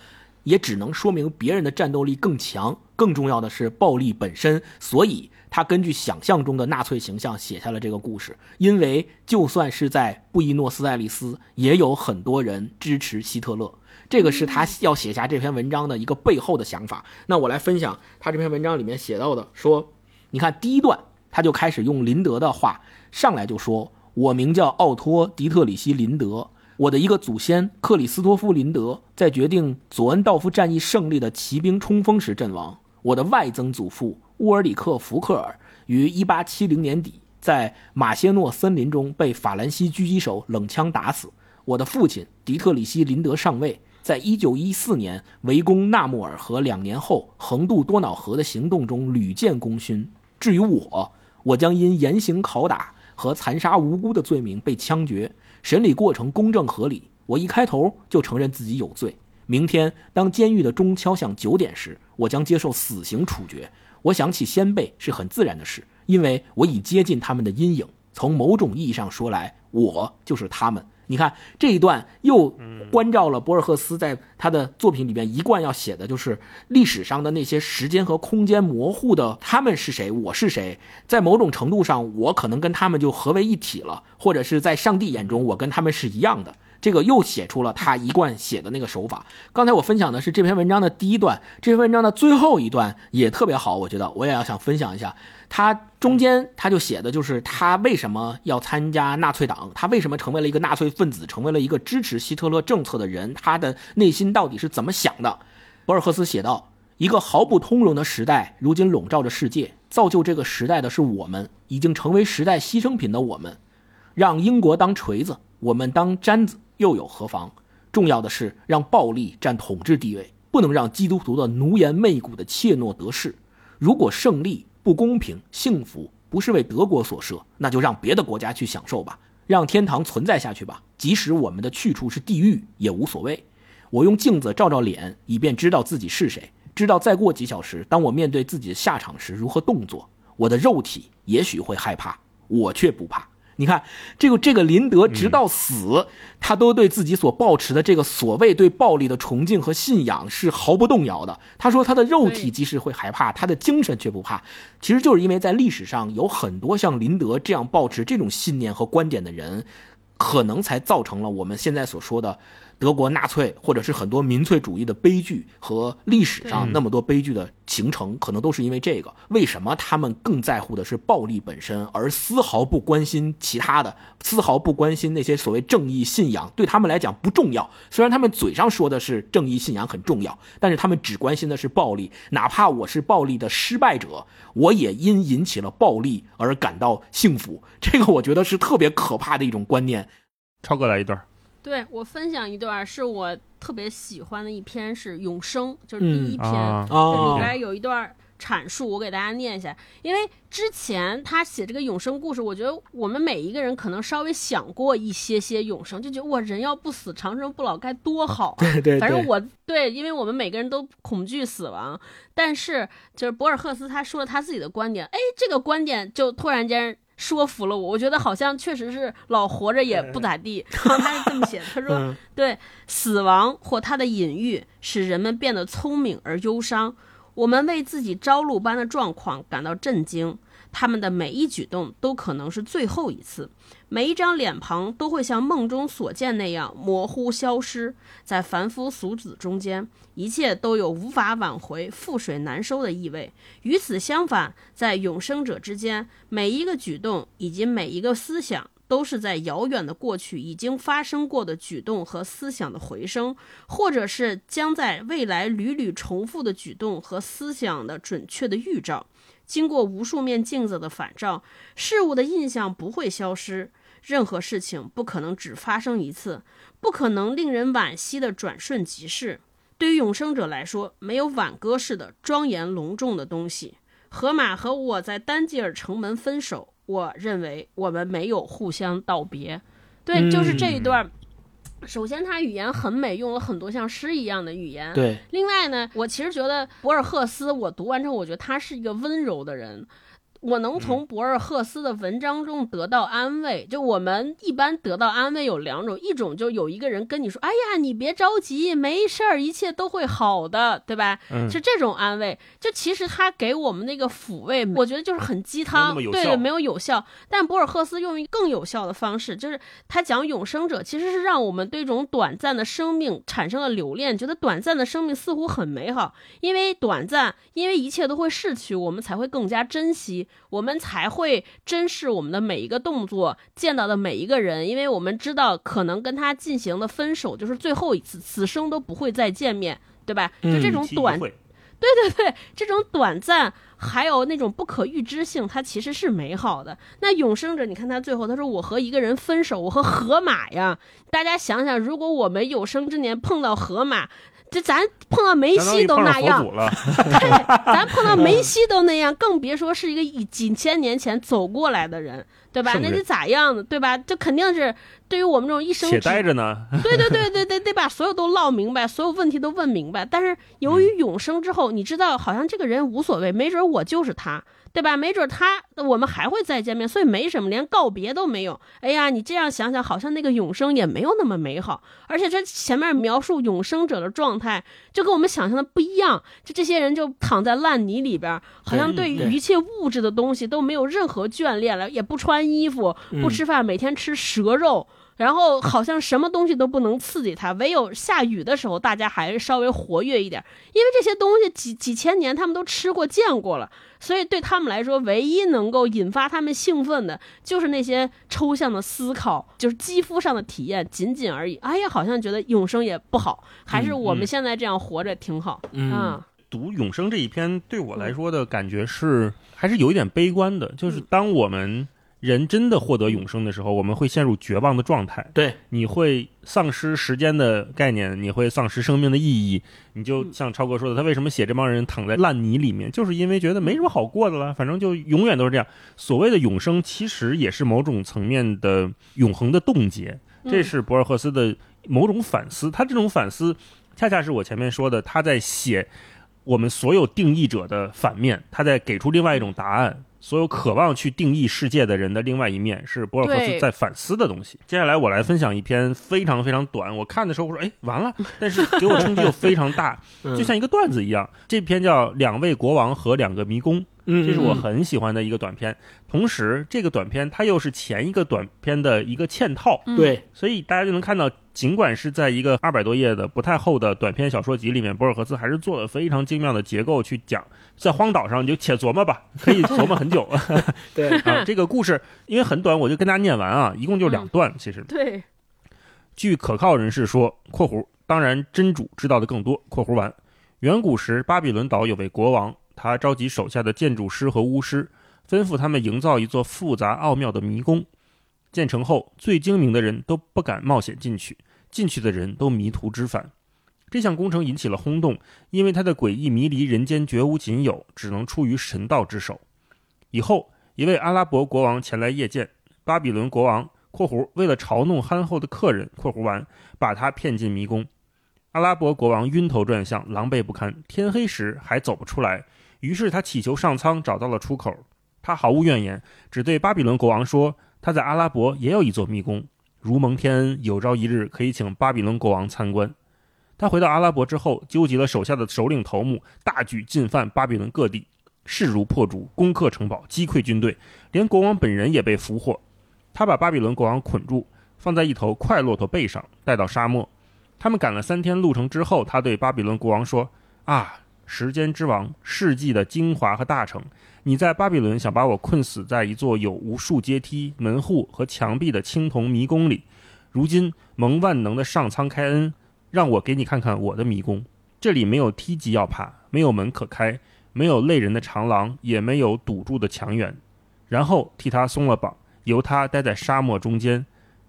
也只能说明别人的战斗力更强。更重要的是暴力本身。所以。他根据想象中的纳粹形象写下了这个故事，因为就算是在布宜诺斯艾利斯，也有很多人支持希特勒。这个是他要写下这篇文章的一个背后的想法。那我来分享他这篇文章里面写到的，说，你看第一段，他就开始用林德的话，上来就说：“我名叫奥托·迪特里希·林德，我的一个祖先克里斯托夫·林德在决定佐恩道夫战役胜利的骑兵冲锋时阵亡，我的外曾祖父。”乌尔里克·福克尔于1870年底在马歇诺森林中被法兰西狙击手冷枪打死。我的父亲迪特里希·林德上尉在1914年围攻纳木尔和两年后横渡多瑙河的行动中屡建功勋。至于我，我将因严刑拷打和残杀无辜的罪名被枪决。审理过程公正合理，我一开头就承认自己有罪。明天当监狱的钟敲响九点时，我将接受死刑处决。我想起先辈是很自然的事，因为我已接近他们的阴影。从某种意义上说来，我就是他们。你看这一段又关照了博尔赫斯在他的作品里面一贯要写的，就是历史上的那些时间和空间模糊的他们是谁，我是谁。在某种程度上，我可能跟他们就合为一体了，或者是在上帝眼中，我跟他们是一样的。这个又写出了他一贯写的那个手法。刚才我分享的是这篇文章的第一段，这篇文章的最后一段也特别好，我觉得我也要想分享一下。他中间他就写的就是他为什么要参加纳粹党，他为什么成为了一个纳粹分子，成为了一个支持希特勒政策的人，他的内心到底是怎么想的？博尔赫斯写道：一个毫不通融的时代如今笼罩着世界，造就这个时代的是我们，已经成为时代牺牲品的我们，让英国当锤子，我们当簪子。又有何妨？重要的是让暴力占统治地位，不能让基督徒的奴颜媚骨的怯懦得势。如果胜利、不公平、幸福不是为德国所设，那就让别的国家去享受吧，让天堂存在下去吧。即使我们的去处是地狱也无所谓。我用镜子照照脸，以便知道自己是谁，知道再过几小时，当我面对自己的下场时如何动作。我的肉体也许会害怕，我却不怕。你看，这个这个林德直到死，他都对自己所抱持的这个所谓对暴力的崇敬和信仰是毫不动摇的。他说，他的肉体即使会害怕，他的精神却不怕。其实就是因为在历史上有很多像林德这样抱持这种信念和观点的人，可能才造成了我们现在所说的。德国纳粹，或者是很多民粹主义的悲剧和历史上那么多悲剧的形成，可能都是因为这个。为什么他们更在乎的是暴力本身，而丝毫不关心其他的，丝毫不关心那些所谓正义信仰？对他们来讲不重要。虽然他们嘴上说的是正义信仰很重要，但是他们只关心的是暴力。哪怕我是暴力的失败者，我也因引起了暴力而感到幸福。这个我觉得是特别可怕的一种观念。超哥来一段。对我分享一段是我特别喜欢的一篇，是《永生》，就是第一篇，这里边有一段阐述，我给大家念一下。因为之前他写这个永生故事，我觉得我们每一个人可能稍微想过一些些永生，就觉得哇，人要不死，长生不老该多好啊！[laughs] 对对，反正我对，因为我们每个人都恐惧死亡，但是就是博尔赫斯他说了他自己的观点，哎，这个观点就突然间。说服了我，我觉得好像确实是老活着也不咋地。[laughs] 他是这么写的，他说：“对死亡或它的隐喻，使人们变得聪明而忧伤。我们为自己朝露般的状况感到震惊。他们的每一举动都可能是最后一次，每一张脸庞都会像梦中所见那样模糊消失在凡夫俗子中间，一切都有无法挽回、覆水难收的意味。与此相反，在永生者之间，每一个举动以及每一个思想，都是在遥远的过去已经发生过的举动和思想的回声，或者是将在未来屡屡重复的举动和思想的准确的预兆。经过无数面镜子的反照，事物的印象不会消失。任何事情不可能只发生一次，不可能令人惋惜的转瞬即逝。对于永生者来说，没有挽歌式的庄严隆重的东西。河马和我在丹吉尔城门分手，我认为我们没有互相道别。对，就是这一段。首先，他语言很美，用了很多像诗一样的语言。对。另外呢，我其实觉得博尔赫斯，我读完之后，我觉得他是一个温柔的人。我能从博尔赫斯的文章中得到安慰。就我们一般得到安慰有两种，一种就有一个人跟你说：“哎呀，你别着急，没事儿，一切都会好的，对吧？”是这种安慰。就其实他给我们那个抚慰，我觉得就是很鸡汤，对，没有有效。但博尔赫斯用一更有效的方式，就是他讲永生者，其实是让我们对这种短暂的生命产生了留恋，觉得短暂的生命似乎很美好，因为短暂，因为一切都会逝去，我们才会更加珍惜。我们才会珍视我们的每一个动作，见到的每一个人，因为我们知道可能跟他进行的分手就是最后一次，此生都不会再见面，对吧？就这种短，对对对，这种短暂还有那种不可预知性，它其实是美好的。那永生者，你看他最后他说：“我和一个人分手，我和河马呀。”大家想想，如果我们有生之年碰到河马。这咱碰到梅西都那样，[laughs] 对，咱碰到梅西都那样，更别说是一个以几千年前走过来的人，对吧？那得咋样呢？对吧？这肯定是对于我们这种一生且待着呢。对对对对对，得把所有都唠明白，所有问题都问明白。但是由于永生之后，你知道，好像这个人无所谓，没准我就是他。对吧？没准他我们还会再见面，所以没什么，连告别都没有。哎呀，你这样想想，好像那个永生也没有那么美好。而且这前面描述永生者的状态，就跟我们想象的不一样。就这些人就躺在烂泥里边，好像对于一切物质的东西都没有任何眷恋了，也不穿衣服，不吃饭，每天吃蛇肉。然后好像什么东西都不能刺激他，唯有下雨的时候，大家还是稍微活跃一点，因为这些东西几几千年他们都吃过见过了，所以对他们来说，唯一能够引发他们兴奋的，就是那些抽象的思考，就是肌肤上的体验，仅仅而已。哎呀，好像觉得永生也不好，还是我们现在这样活着挺好。嗯，读永生这一篇对我来说的感觉是，还是有一点悲观的，就是当我们。人真的获得永生的时候，我们会陷入绝望的状态。对，你会丧失时间的概念，你会丧失生命的意义。你就像超哥说的，他为什么写这帮人躺在烂泥里面，就是因为觉得没什么好过的了，反正就永远都是这样。所谓的永生，其实也是某种层面的永恒的冻结。这是博尔赫斯的某种反思。他这种反思，恰恰是我前面说的，他在写我们所有定义者的反面，他在给出另外一种答案。所有渴望去定义世界的人的另外一面，是博尔赫斯在反思的东西。接下来我来分享一篇非常非常短，我看的时候我说，哎，完了，[laughs] 但是给我冲击又非常大，[laughs] 就像一个段子一样。这篇叫《两位国王和两个迷宫》，这是我很喜欢的一个短片。同时，这个短片它又是前一个短片的一个嵌套，对，所以大家就能看到。尽管是在一个二百多页的不太厚的短篇小说集里面，博尔赫斯还是做了非常精妙的结构去讲。在荒岛上，你就且琢磨吧，可以琢磨很久。[laughs] 对啊，这个故事因为很短，我就跟大家念完啊，一共就两段。其实，对，据可靠人士说（括弧当然真主知道的更多）（括弧完），远古时巴比伦岛有位国王，他召集手下的建筑师和巫师，吩咐他们营造一座复杂奥妙的迷宫。建成后，最精明的人都不敢冒险进去。进去的人都迷途知返，这项工程引起了轰动，因为它的诡异迷离，人间绝无仅有，只能出于神道之手。以后，一位阿拉伯国王前来谒见巴比伦国王（括弧为了嘲弄憨厚的客人），（括弧完）把他骗进迷宫。阿拉伯国王晕头转向，狼狈不堪，天黑时还走不出来。于是他祈求上苍，找到了出口。他毫无怨言，只对巴比伦国王说：“他在阿拉伯也有一座迷宫。”如蒙天恩，有朝一日可以请巴比伦国王参观。他回到阿拉伯之后，纠集了手下的首领头目，大举进犯巴比伦各地，势如破竹，攻克城堡，击溃军队，连国王本人也被俘获。他把巴比伦国王捆住，放在一头快骆驼背上，带到沙漠。他们赶了三天路程之后，他对巴比伦国王说：“啊，时间之王，世纪的精华和大成，你在巴比伦想把我困死在一座有无数阶梯、门户和墙壁的青铜迷宫里。如今蒙万能的上苍开恩。”让我给你看看我的迷宫，这里没有梯级要爬，没有门可开，没有累人的长廊，也没有堵住的墙垣。然后替他松了绑，由他待在沙漠中间，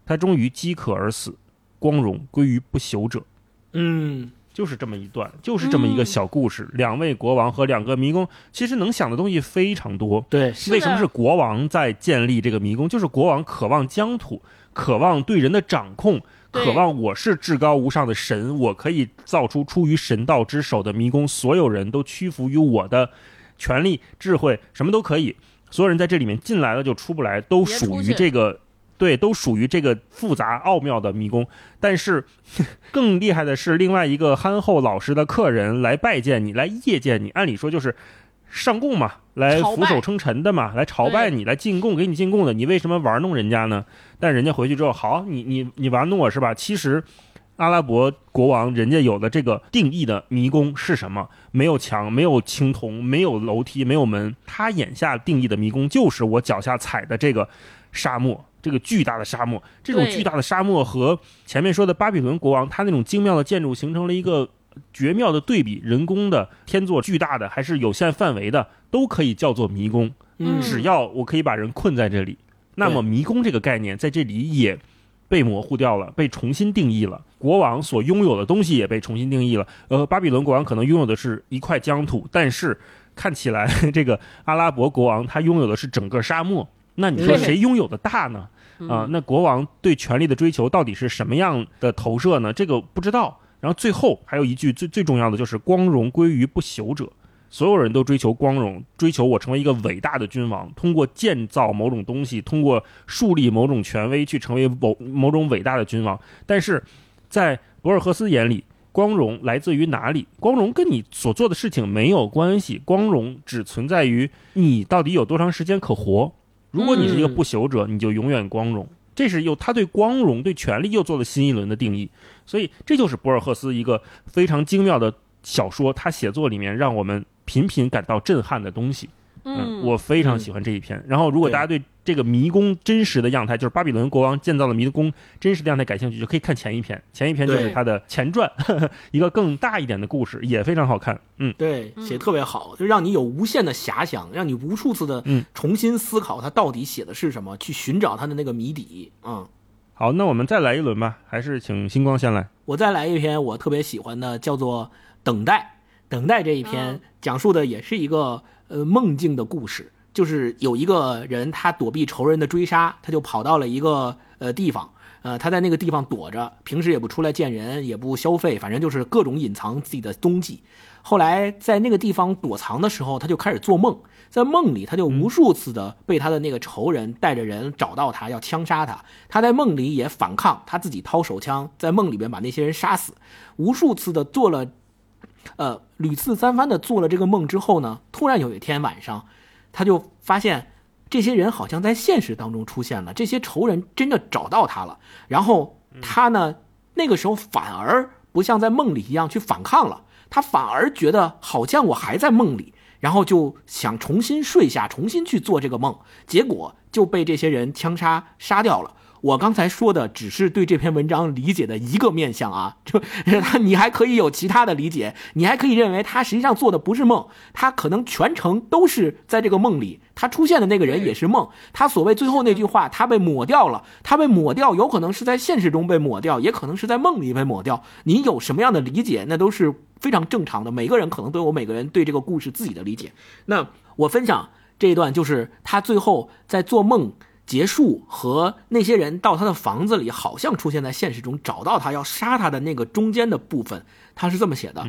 他终于饥渴而死，光荣归于不朽者。嗯，就是这么一段，就是这么一个小故事。两位国王和两个迷宫，其实能想的东西非常多。对，为什么是国王在建立这个迷宫？就是国王渴望疆土，渴望对人的掌控。渴望我是至高无上的神，我可以造出出于神道之手的迷宫，所有人都屈服于我的权力、智慧，什么都可以。所有人在这里面进来了就出不来，都属于这个，对，都属于这个复杂奥妙的迷宫。但是更厉害的是，另外一个憨厚老实的客人来拜见你，来谒见你，按理说就是。上供嘛，来俯首称臣的嘛，来朝拜你，来进贡，给你进贡的，你为什么玩弄人家呢？但人家回去之后，好，你你你玩弄我是吧？其实，阿拉伯国王人家有的这个定义的迷宫是什么？没有墙，没有青铜，没有楼梯，没有门。他眼下定义的迷宫就是我脚下踩的这个沙漠，这个巨大的沙漠。这种巨大的沙漠和前面说的巴比伦国王他那种精妙的建筑形成了一个。绝妙的对比，人工的天作巨大的还是有限范围的，都可以叫做迷宫。嗯，只要我可以把人困在这里，那么迷宫这个概念在这里也被模糊掉了，被重新定义了。国王所拥有的东西也被重新定义了。呃，巴比伦国王可能拥有的是一块疆土，但是看起来 [laughs] 这个阿拉伯国王他拥有的是整个沙漠。那你说谁拥有的大呢？啊，那国王对权力的追求到底是什么样的投射呢？这个不知道。然后最后还有一句最最重要的就是光荣归于不朽者，所有人都追求光荣，追求我成为一个伟大的君王，通过建造某种东西，通过树立某种权威去成为某某种伟大的君王。但是在博尔赫斯眼里，光荣来自于哪里？光荣跟你所做的事情没有关系，光荣只存在于你到底有多长时间可活。如果你是一个不朽者，你就永远光荣。这是又他对光荣、对权力又做了新一轮的定义，所以这就是博尔赫斯一个非常精妙的小说，他写作里面让我们频频感到震撼的东西。嗯，我非常喜欢这一篇。然后，如果大家对这个迷宫真实的样态，就是巴比伦国王建造的迷宫真实的样态感兴趣，就可以看前一篇。前一篇就是他的前传，[laughs] 一个更大一点的故事，也非常好看。嗯，对，写特别好，就让你有无限的遐想，让你无数次的重新思考他到底写的是什么，去寻找他的那个谜底。嗯，好，那我们再来一轮吧，还是请星光先来。我再来一篇我特别喜欢的，叫做《等待》。等待这一篇讲述的也是一个。呃，梦境的故事就是有一个人，他躲避仇人的追杀，他就跑到了一个呃地方，呃，他在那个地方躲着，平时也不出来见人，也不消费，反正就是各种隐藏自己的踪迹。后来在那个地方躲藏的时候，他就开始做梦，在梦里他就无数次的被他的那个仇人带着人找到他，要枪杀他。他在梦里也反抗，他自己掏手枪，在梦里边把那些人杀死，无数次的做了。呃，屡次三番的做了这个梦之后呢，突然有一天晚上，他就发现这些人好像在现实当中出现了，这些仇人真的找到他了。然后他呢，那个时候反而不像在梦里一样去反抗了，他反而觉得好像我还在梦里，然后就想重新睡下，重新去做这个梦，结果就被这些人枪杀杀掉了。我刚才说的只是对这篇文章理解的一个面相啊，[laughs] 就他 [laughs] 你还可以有其他的理解，你还可以认为他实际上做的不是梦，他可能全程都是在这个梦里，他出现的那个人也是梦，他所谓最后那句话他被抹掉了，他被抹掉，有可能是在现实中被抹掉，也可能是在梦里被抹掉，你有什么样的理解，那都是非常正常的，每个人可能都有每个人对这个故事自己的理解。那我分享这一段，就是他最后在做梦。结束和那些人到他的房子里，好像出现在现实中，找到他要杀他的那个中间的部分，他是这么写的。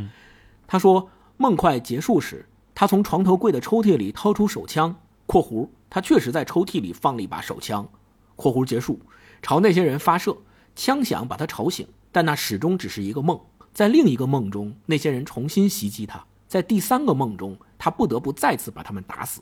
他说梦快结束时，他从床头柜的抽屉里掏出手枪（括弧他确实在抽屉里放了一把手枪），（括弧结束）朝那些人发射，枪响把他吵醒，但那始终只是一个梦。在另一个梦中，那些人重新袭击他，在第三个梦中，他不得不再次把他们打死。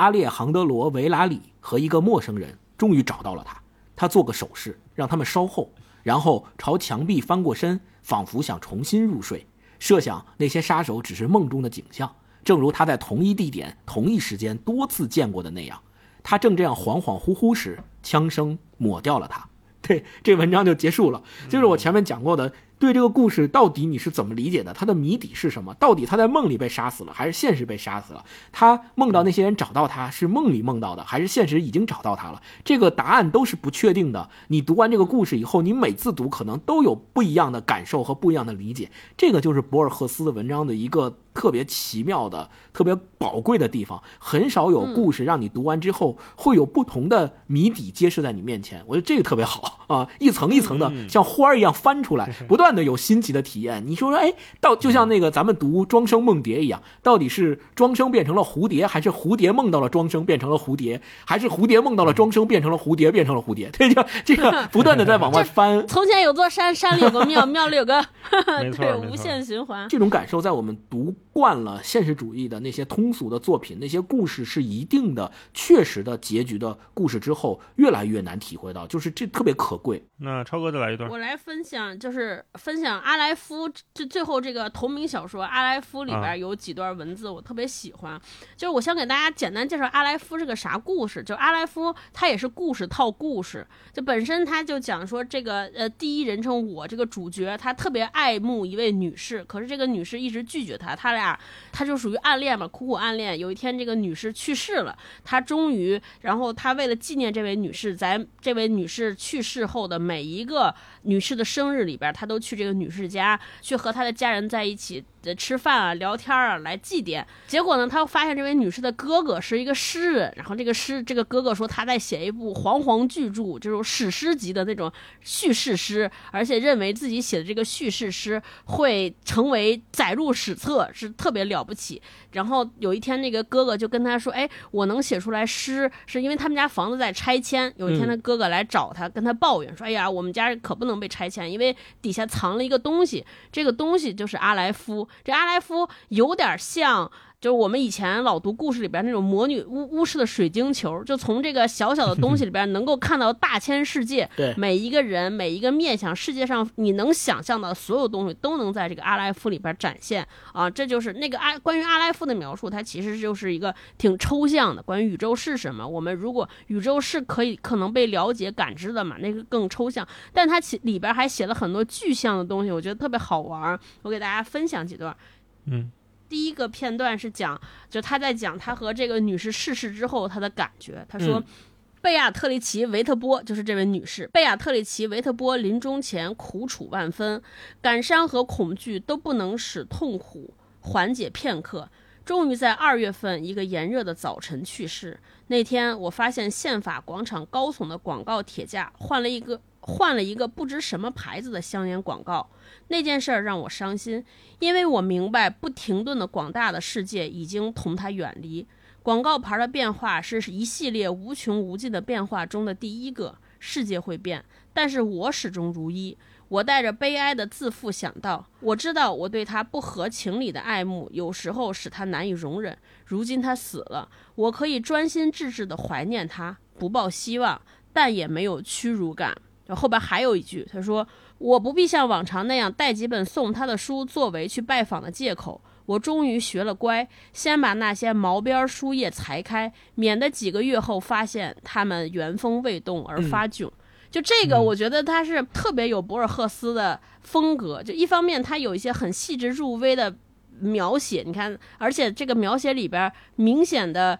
阿列杭德罗·维拉里和一个陌生人终于找到了他，他做个手势让他们稍后，然后朝墙壁翻过身，仿佛想重新入睡。设想那些杀手只是梦中的景象，正如他在同一地点、同一时间多次见过的那样。他正这样恍恍惚惚时，枪声抹掉了他。[laughs] 对，这文章就结束了。就是我前面讲过的。对这个故事到底你是怎么理解的？他的谜底是什么？到底他在梦里被杀死了，还是现实被杀死了？他梦到那些人找到他是梦里梦到的，还是现实已经找到他了？这个答案都是不确定的。你读完这个故事以后，你每次读可能都有不一样的感受和不一样的理解。这个就是博尔赫斯的文章的一个特别奇妙的、特别宝贵的地方。很少有故事让你读完之后会有不同的谜底揭示在你面前。我觉得这个特别好啊，一层一层的像花儿一样翻出来，[laughs] 不断。的有新奇的体验，你说说，哎，到就像那个咱们读《庄生梦蝶》一样，到底是庄生变成了蝴蝶，还是蝴蝶梦到了庄生变成了蝴蝶，还是蝴蝶梦到了庄生变成了蝴蝶变成了蝴蝶？[laughs] 这就这个不断的在往外 [laughs] 翻。从前有座山，山里有个庙，庙里有个，对，无限循环。这种感受在我们读惯了现实主义的那些通俗的作品，那些故事是一定的、确实的结局的故事之后，越来越难体会到，就是这特别可贵。那超哥再来一段，我来分享，就是。分享阿莱夫这最后这个同名小说《阿莱夫》里边有几段文字，我特别喜欢。就是我想给大家简单介绍阿莱夫是个啥故事。就阿莱夫他也是故事套故事，就本身他就讲说这个呃第一人称我这个主角他特别爱慕一位女士，可是这个女士一直拒绝他，他来俩他就属于暗恋嘛，苦苦暗恋。有一天这个女士去世了，他终于然后他为了纪念这位女士，在这位女士去世后的每一个女士的生日里边，他都去。这个女士家，去和他的家人在一起。吃饭啊，聊天啊，来祭奠。结果呢，他发现这位女士的哥哥是一个诗人。然后这个诗，这个哥哥说他在写一部煌煌巨著，这种史诗级的那种叙事诗，而且认为自己写的这个叙事诗会成为载入史册，是特别了不起。然后有一天，那个哥哥就跟他说：“哎，我能写出来诗，是因为他们家房子在拆迁。有一天，他哥哥来找他，跟他抱怨说：‘哎呀，我们家可不能被拆迁，因为底下藏了一个东西，这个东西就是阿莱夫。’这阿莱夫有点像。就是我们以前老读故事里边那种魔女巫巫师的水晶球，就从这个小小的东西里边能够看到大千世界，[laughs] 对每一个人每一个面向世界上你能想象的所有东西都能在这个阿莱夫里边展现啊！这就是那个阿关于阿莱夫的描述，它其实就是一个挺抽象的。关于宇宙是什么，我们如果宇宙是可以可能被了解感知的嘛，那个更抽象。但它其里边还写了很多具象的东西，我觉得特别好玩。我给大家分享几段，嗯。第一个片段是讲，就他在讲他和这个女士逝世之后他的感觉。他说，贝亚特里奇·维特波就是这位女士。贝亚特里奇·维特波临终前苦楚万分，感伤和恐惧都不能使痛苦缓解片刻。终于在二月份一个炎热的早晨去世。那天我发现宪法广场高耸的广告铁架换了一个换了一个不知什么牌子的香烟广告。那件事儿让我伤心，因为我明白不停顿的广大的世界已经同他远离。广告牌的变化是一系列无穷无尽的变化中的第一个。世界会变，但是我始终如一。我带着悲哀的自负想到，我知道我对他不合情理的爱慕，有时候使他难以容忍。如今他死了，我可以专心致志地怀念他，不抱希望，但也没有屈辱感。后边还有一句，他说。我不必像往常那样带几本送他的书作为去拜访的借口。我终于学了乖，先把那些毛边书页裁开，免得几个月后发现它们原封未动而发窘。就这个，我觉得他是特别有博尔赫斯的风格。就一方面，他有一些很细致入微的描写，你看，而且这个描写里边明显的，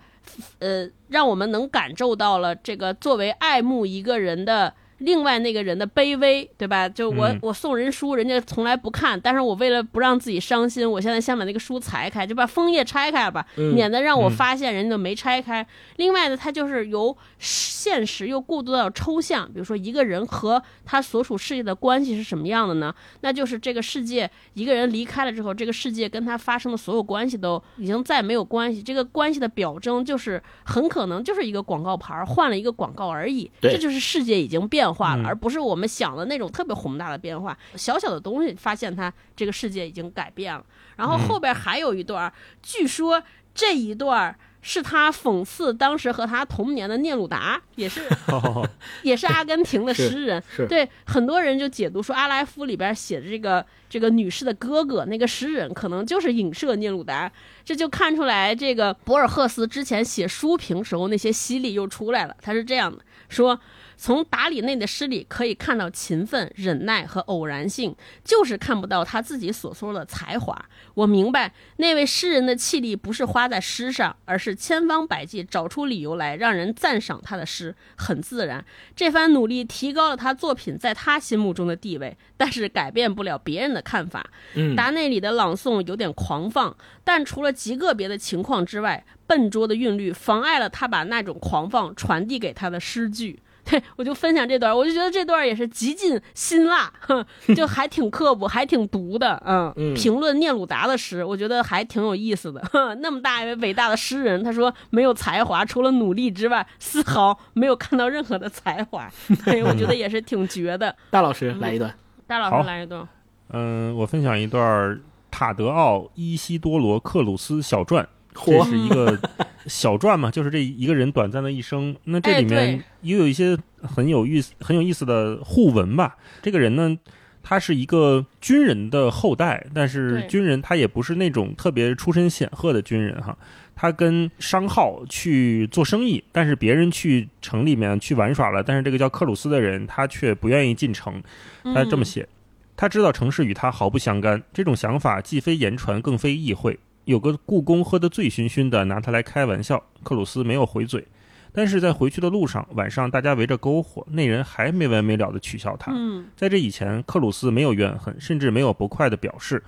呃，让我们能感受到了这个作为爱慕一个人的。另外那个人的卑微，对吧？就我我送人书，人家从来不看，但是我为了不让自己伤心，我现在先把那个书裁开，就把封页拆开吧，免得让我发现人家没拆开。另外呢，它就是由现实又过渡到抽象，比如说一个人和他所处世界的关系是什么样的呢？那就是这个世界一个人离开了之后，这个世界跟他发生的所有关系都已经再没有关系。这个关系的表征就是很可能就是一个广告牌换了一个广告而已，这就是世界已经变。变化了，嗯而不是我们想的那种特别宏大的变化。小小的东西发现它这个世界已经改变了。然后后边还有一段，据说这一段是他讽刺当时和他同年的聂鲁达，也是哦 [laughs] [laughs] 也是阿根廷的诗人。对很多人就解读说，阿莱夫里边写的这个这个女士的哥哥那个诗人，可能就是影射聂鲁达。这就看出来，这个博尔赫斯之前写书评时候那些犀利又出来了。他是这样的说。从达里内的诗里可以看到勤奋、忍耐和偶然性，就是看不到他自己所说的才华。我明白那位诗人的气力不是花在诗上，而是千方百计找出理由来让人赞赏他的诗，很自然。这番努力提高了他作品在他心目中的地位，但是改变不了别人的看法。嗯，达内里的朗诵有点狂放，但除了极个别的情况之外，笨拙的韵律妨碍了他把那种狂放传递给他的诗句。对，[laughs] 我就分享这段，我就觉得这段也是极尽辛辣，哼，就还挺刻薄，还挺毒的，嗯，嗯评论聂鲁达的诗，我觉得还挺有意思的。哼，那么大一位伟大的诗人，他说没有才华，除了努力之外，丝毫没有看到任何的才华，[laughs] 对，我觉得也是挺绝的。[laughs] 大老师来一段。大老师来一段，嗯，我分享一段塔德奥·伊西多罗·克鲁斯小传。这，是一个小传嘛，就是这一个人短暂的一生。那这哎里面对也有一些很有意思、很有意思的互文吧。这个人呢，他是一个军人的后代，但是军人他也不是那种特别出身显赫的军人哈。他跟商号去做生意，但是别人去城里面去玩耍了，但是这个叫克鲁斯的人他却不愿意进城。他这么嗯写：他知道城市与他毫不相干，这种想法既非言传，更非意会。有个故宫喝得醉醺醺的，拿他来开玩笑。克鲁斯没有回嘴，但是在回去的路上，晚上大家围着篝火，那人还没完没了地取笑他。嗯，在这以前，克鲁斯没有怨恨，甚至没有不快的表示。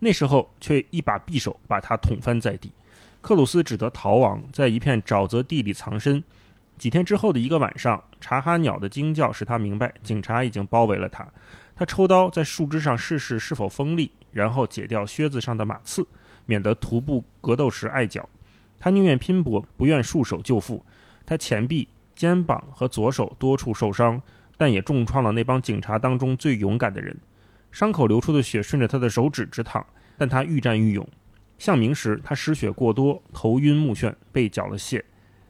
那时候却一把匕首把他捅翻在地，克鲁斯只得逃亡，在一片沼泽地里藏身。几天之后的一个晚上，查哈鸟的惊叫使他明白警察已经包围了他。他抽刀在树枝上试试是否锋利，然后解掉靴子上的马刺，免得徒步格斗时碍脚。他宁愿拼搏，不愿束手就缚。他前臂、肩膀和左手多处受伤，但也重创了那帮警察当中最勇敢的人。伤口流出的血顺着他的手指直淌，但他愈战愈勇。向明时，他失血过多，头晕目眩，被缴了械。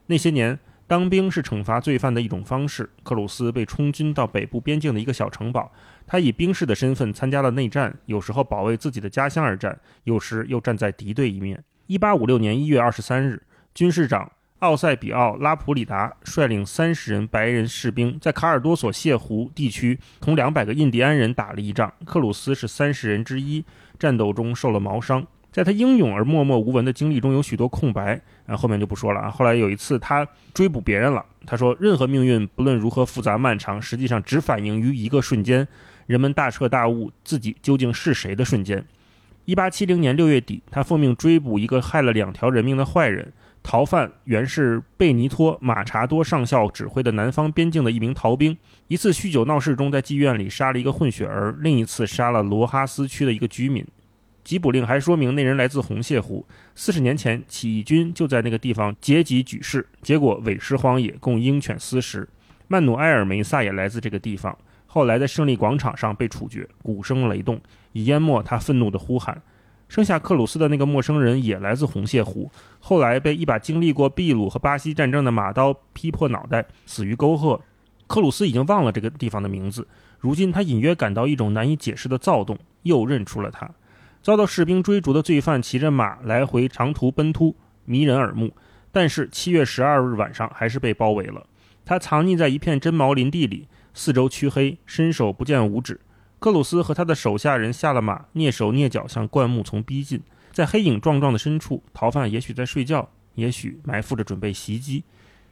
那些年，当兵是惩罚罪犯的一种方式。克鲁斯被充军到北部边境的一个小城堡，他以兵士的身份参加了内战，有时候保卫自己的家乡而战，有时又站在敌对一面。一八五六年一月二十三日，军事长奥塞比奥·拉普里达率领三十人白人士兵，在卡尔多索泻湖地区同两百个印第安人打了一仗。克鲁斯是三十人之一，战斗中受了毛伤。在他英勇而默默无闻的经历中，有许多空白，啊，后面就不说了啊。后来有一次，他追捕别人了。他说：“任何命运，不论如何复杂漫长，实际上只反映于一个瞬间，人们大彻大悟自己究竟是谁的瞬间。”一八七零年六月底，他奉命追捕一个害了两条人命的坏人。逃犯原是贝尼托·马查多上校指挥的南方边境的一名逃兵。一次酗酒闹事中，在妓院里杀了一个混血儿；另一次杀了罗哈斯区的一个居民。缉捕令还说明那人来自红蟹湖。四十年前，起义军就在那个地方劫集举事，结果委尸荒野，供鹰犬撕食。曼努埃尔·梅萨也来自这个地方，后来在胜利广场上被处决，鼓声雷动，以淹没他愤怒的呼喊。生下克鲁斯的那个陌生人也来自红蟹湖，后来被一把经历过秘鲁和巴西战争的马刀劈破脑袋，死于沟壑。克鲁斯已经忘了这个地方的名字，如今他隐约感到一种难以解释的躁动，又认出了他。遭到士兵追逐的罪犯骑着马来回长途奔突，迷人耳目。但是七月十二日晚上还是被包围了。他藏匿在一片针毛林地里，四周黢黑，伸手不见五指。克鲁斯和他的手下人下了马，蹑手蹑脚向灌木丛逼近。在黑影幢幢的深处，逃犯也许在睡觉，也许埋伏着准备袭击。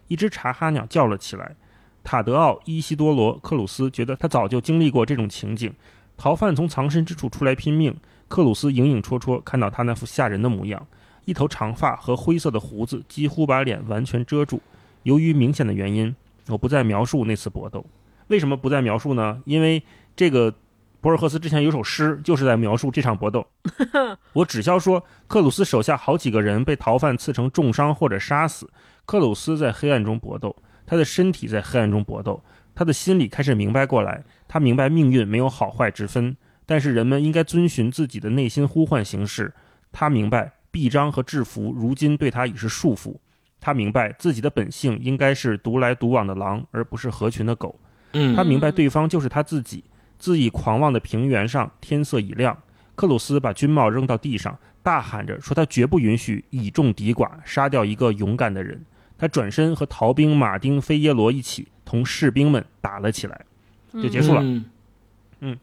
一只茶哈鸟叫了起来。塔德奥·伊西多罗·克鲁斯觉得他早就经历过这种情景。逃犯从藏身之处出来拼命，克鲁斯影影绰绰看到他那副吓人的模样，一头长发和灰色的胡子几乎把脸完全遮住。由于明显的原因，我不再描述那次搏斗。为什么不再描述呢？因为这个博尔赫斯之前有首诗就是在描述这场搏斗。[laughs] 我只消说，克鲁斯手下好几个人被逃犯刺成重伤或者杀死。克鲁斯在黑暗中搏斗，他的身体在黑暗中搏斗，他的心里开始明白过来，他明白命运没有好坏之分，但是人们应该遵循自己的内心呼唤行事。他明白臂章和制服如今对他已是束缚，他明白自己的本性应该是独来独往的狼，而不是合群的狗。嗯他明白对方就是他自己。恣意狂妄的平原上，天色已亮。克鲁斯把军帽扔到地上，大喊着说：“他绝不允许以众敌寡，杀掉一个勇敢的人。”他转身和逃兵马丁·菲耶罗一起同士兵们打了起来，就结束了。嗯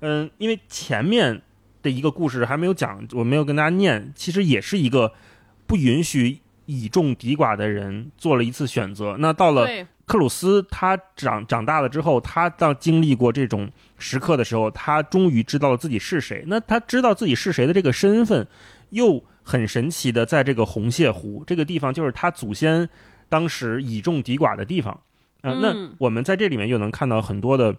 嗯，因为前面的一个故事还没有讲，我没有跟大家念，其实也是一个不允许以众敌寡的人做了一次选择。那到了对，克鲁斯，他长长大了之后，他当经历过这种时刻的时候，他终于知道了自己是谁。那他知道自己是谁的这个身份，又很神奇的，在这个红蟹湖这个地方，就是他祖先当时以众敌寡的地方。那我们在这里面又能看到很多的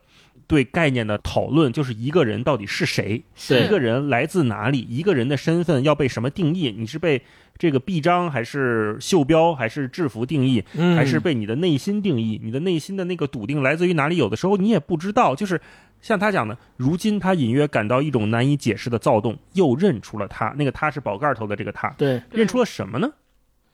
对概念的讨论，就是一个人到底是谁，是一个人来自哪里，一个人的身份要被什么定义？你是被这个臂章，还是袖标，还是制服定义？嗯，还是被你的内心定义，你的内心的那个笃定来自于哪里？有的时候你也不知道。就是像他讲的，如今他隐约感到一种难以解释的躁动，又认出了他，那个他是宝盖头的这个他，对认出了什么呢？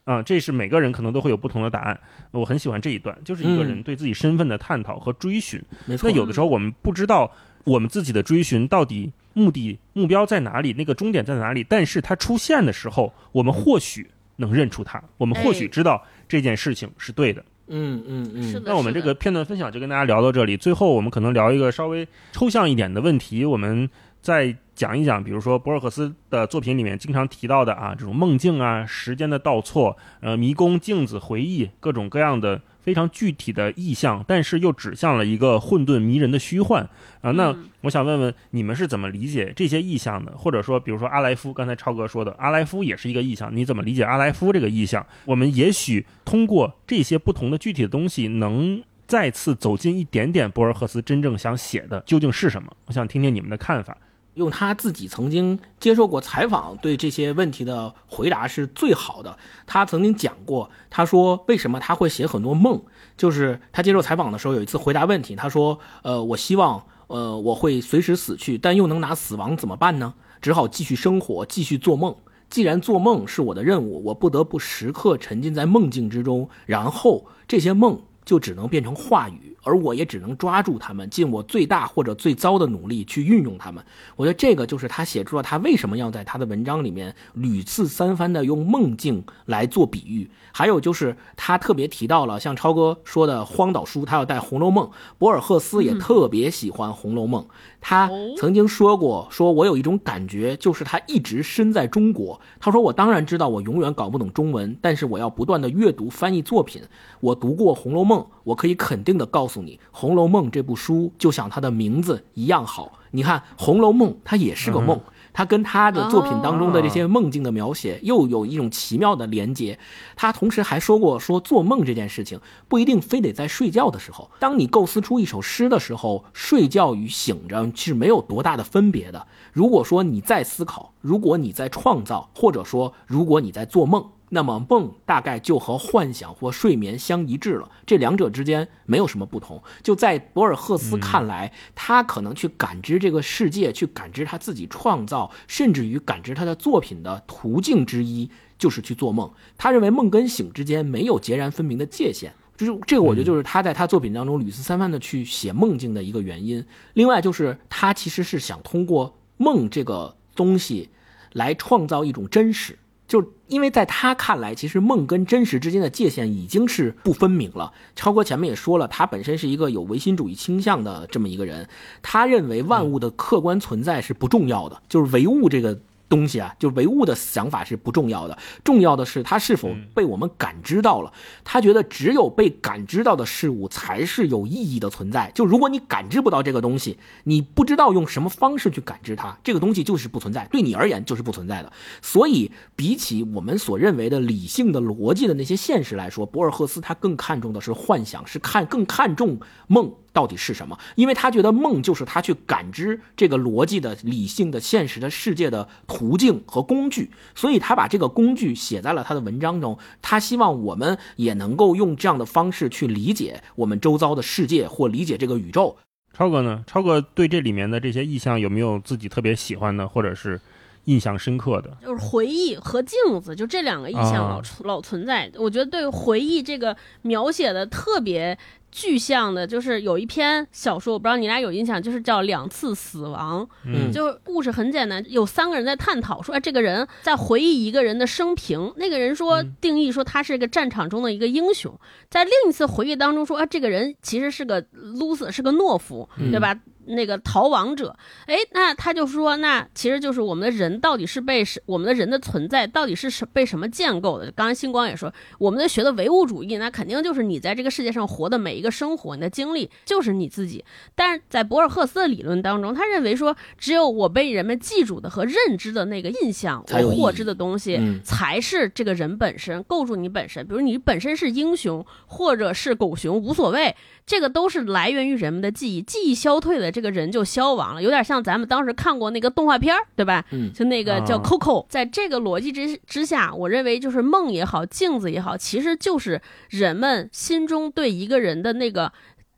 啊，这是每个人可能都会有不同的答案。我很喜欢这一段，就是一个人嗯对自己身份的探讨和追寻。没错。那有的时候我们不知道我们自己的追寻到底目的目标在哪里，那个终点在哪里，但是它出现的时候，我们或许能认出它，我们或许哎知道这件事情是对的。嗯嗯嗯，那我们这个片段分享就跟大家聊到这里，最后我们可能聊一个稍微抽象一点的问题，我们再讲一讲，比如说博尔赫斯的作品里面经常提到的啊，这种梦境啊、时间的倒错、呃迷宫、镜子、回忆，各种各样的非常具体的意象，但是又指向了一个混沌迷人的虚幻啊。那嗯我想问问你们是怎么理解这些意象的？或者说，比如说阿莱夫，刚才超哥说的，阿莱夫也是一个意象，你怎么理解阿莱夫这个意象？我们也许通过这些不同的具体的东西，能再次走进一点点博尔赫斯真正想写的究竟是什么？我想听听你们的看法。用他自己曾经接受过采访，对这些问题的回答是最好的。他曾经讲过，他说为什么他会写很多梦，就是他接受采访的时候有一次回答问题，他说：“呃，我希望，呃，我会随时死去，但又能拿死亡怎么办呢？只好继续生活，继续做梦。既然做梦是我的任务，我不得不时刻沉浸在梦境之中，然后这些梦就只能变成话语，而我也只能抓住他们，尽我最大或者最糟的努力去运用他们。我觉得这个就是他写出了他为什么要在他的文章里面屡次三番的用梦境来做比喻。还有就是他特别提到了像超哥说的荒岛书，他要带《红楼梦》，博尔赫斯也特别喜欢《红楼梦》。他曾经说过，说我有一种感觉，就是他一直身在中国。他说我当然知道我永远搞不懂中文，但是我要不断的阅读翻译作品。我读过《红楼梦》，我可以肯定的告诉你，《红楼梦》这部书就像它的名字一样好。你看，《红楼梦》它也是个梦。它跟他的作品当中的这些梦境的描写又有一种奇妙的连接。他同时还说过，说做梦这件事情不一定非得在睡觉的时候。当你构思出一首诗的时候，睡觉与醒着是没有多大的分别的。如果说你在思考，如果你在创造，或者说如果你在做梦。那么梦大概就和幻想或睡眠相一致了，这两者之间没有什么不同。就在博尔赫斯看来，他可能去感知这个世界，去感知他自己创造，甚至于感知他的作品的途径之一，就是去做梦。他认为梦跟醒之间没有截然分明的界限。就是这个，我觉得就是他在他作品当中屡次三番的去写梦境的一个原因。另外就是他其实是想通过梦这个东西来创造一种真实。就因为在他看来，其实梦跟真实之间的界限已经是不分明了。超哥前面也说了，他本身是一个有唯心主义倾向的这么一个人，他认为万物的客观存在是不重要的，就是唯物这个。东西啊，就是唯物的想法是不重要的，重要的是它是否被我们感知到了。他觉得只有被感知到的事物才是有意义的存在。就如果你感知不到这个东西，你不知道用什么方式去感知它，这个东西就是不存在，对你而言就是不存在的。所以，比起我们所认为的理性的逻辑的那些现实来说，博尔赫斯他更看重的是幻想，是看更看重梦到底是什么，因为他觉得梦就是他去感知这个逻辑的、理性的、现实的世界的途径和工具，所以他把这个工具写在了他的文章中。他希望我们也能够用这样的方式去理解我们周遭的世界或理解这个宇宙。超哥呢？超哥对这里面的这些意象有没有自己特别喜欢的，或者是印象深刻的？就是回忆和镜子，就这两个意象老、啊老存在。我觉得对回忆这个描写的特别具象的，就是有一篇小说，我不知道你俩有印象，就是叫《两次死亡》。嗯就故事很简单，有三个人在探讨说，哎，这个人在回忆一个人的生平。那个人说嗯定义说他是一个战场中的一个英雄，在另一次回忆当中说，啊，这个人其实是个 loser，是个懦夫，嗯对吧？那个逃亡者，哎，那他就说，那其实就是我们的人到底是被什，我们的人的存在到底是什被什么建构的？刚才星光也说，我们的学的唯物主义，那肯定就是你在这个世界上活的每一个生活，你的经历就是你自己。但是在博尔赫斯的理论当中，他认为说，只有我被人们记住的和认知的那个印象，我获知的东西，嗯才是这个人本身构筑你本身。比如你本身是英雄，或者是狗熊，无所谓，这个都是来源于人们的记忆。记忆消退了，这个人就消亡了，有点像咱们当时看过那个动画片儿，对吧？嗯就那个叫啊 Coco，、在这个逻辑之之下，我认为就是梦也好，镜子也好，其实就是人们心中对一个人的那个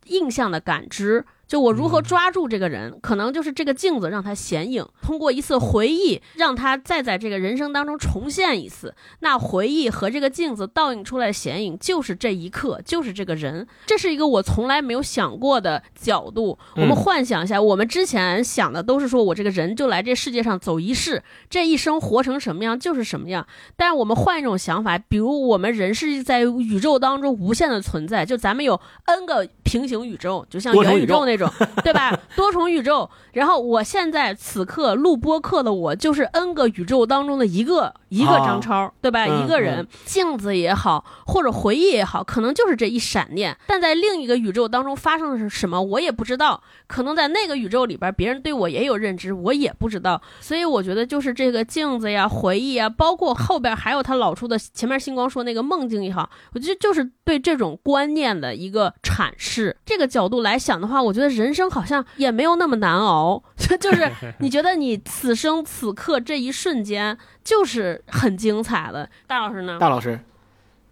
印象的感知。就我如何抓住这个人，可能就是这个镜子让他显影，通过一次回忆，让他再在这个人生当中重现一次。那回忆和这个镜子倒映出来的显影，就是这一刻，就是这个人。这是一个我从来没有想过的角度。我们嗯幻想一下，我们之前想的都是说我这个人就来这世界上走一世，这一生活成什么样就是什么样。但是我们换一种想法，比如我们人是在宇宙当中无限的存在，就咱们有 n 个平行宇宙，就像元宇宙宇宙那种，对吧？多重宇宙。然后我现在此刻录播课的我，就是 n 个宇宙当中的一个一个张超，对吧？嗯一个人，镜子也好，或者回忆也好，可能就是这一闪念，但在另一个宇宙当中发生的是什么，我也不知道。可能在那个宇宙里边，别人对我也有认知，我也不知道。所以我觉得就是这个镜子呀、回忆啊，包括后边还有他老出的前面星光说那个梦境也好，我觉得就是对这种观念的一个阐释。这个角度来想的话，我觉得人生好像也没有那么难熬，[laughs] 就是 [laughs] 你觉得你此生此刻这一瞬间就是很精彩的。大老师呢？大老师，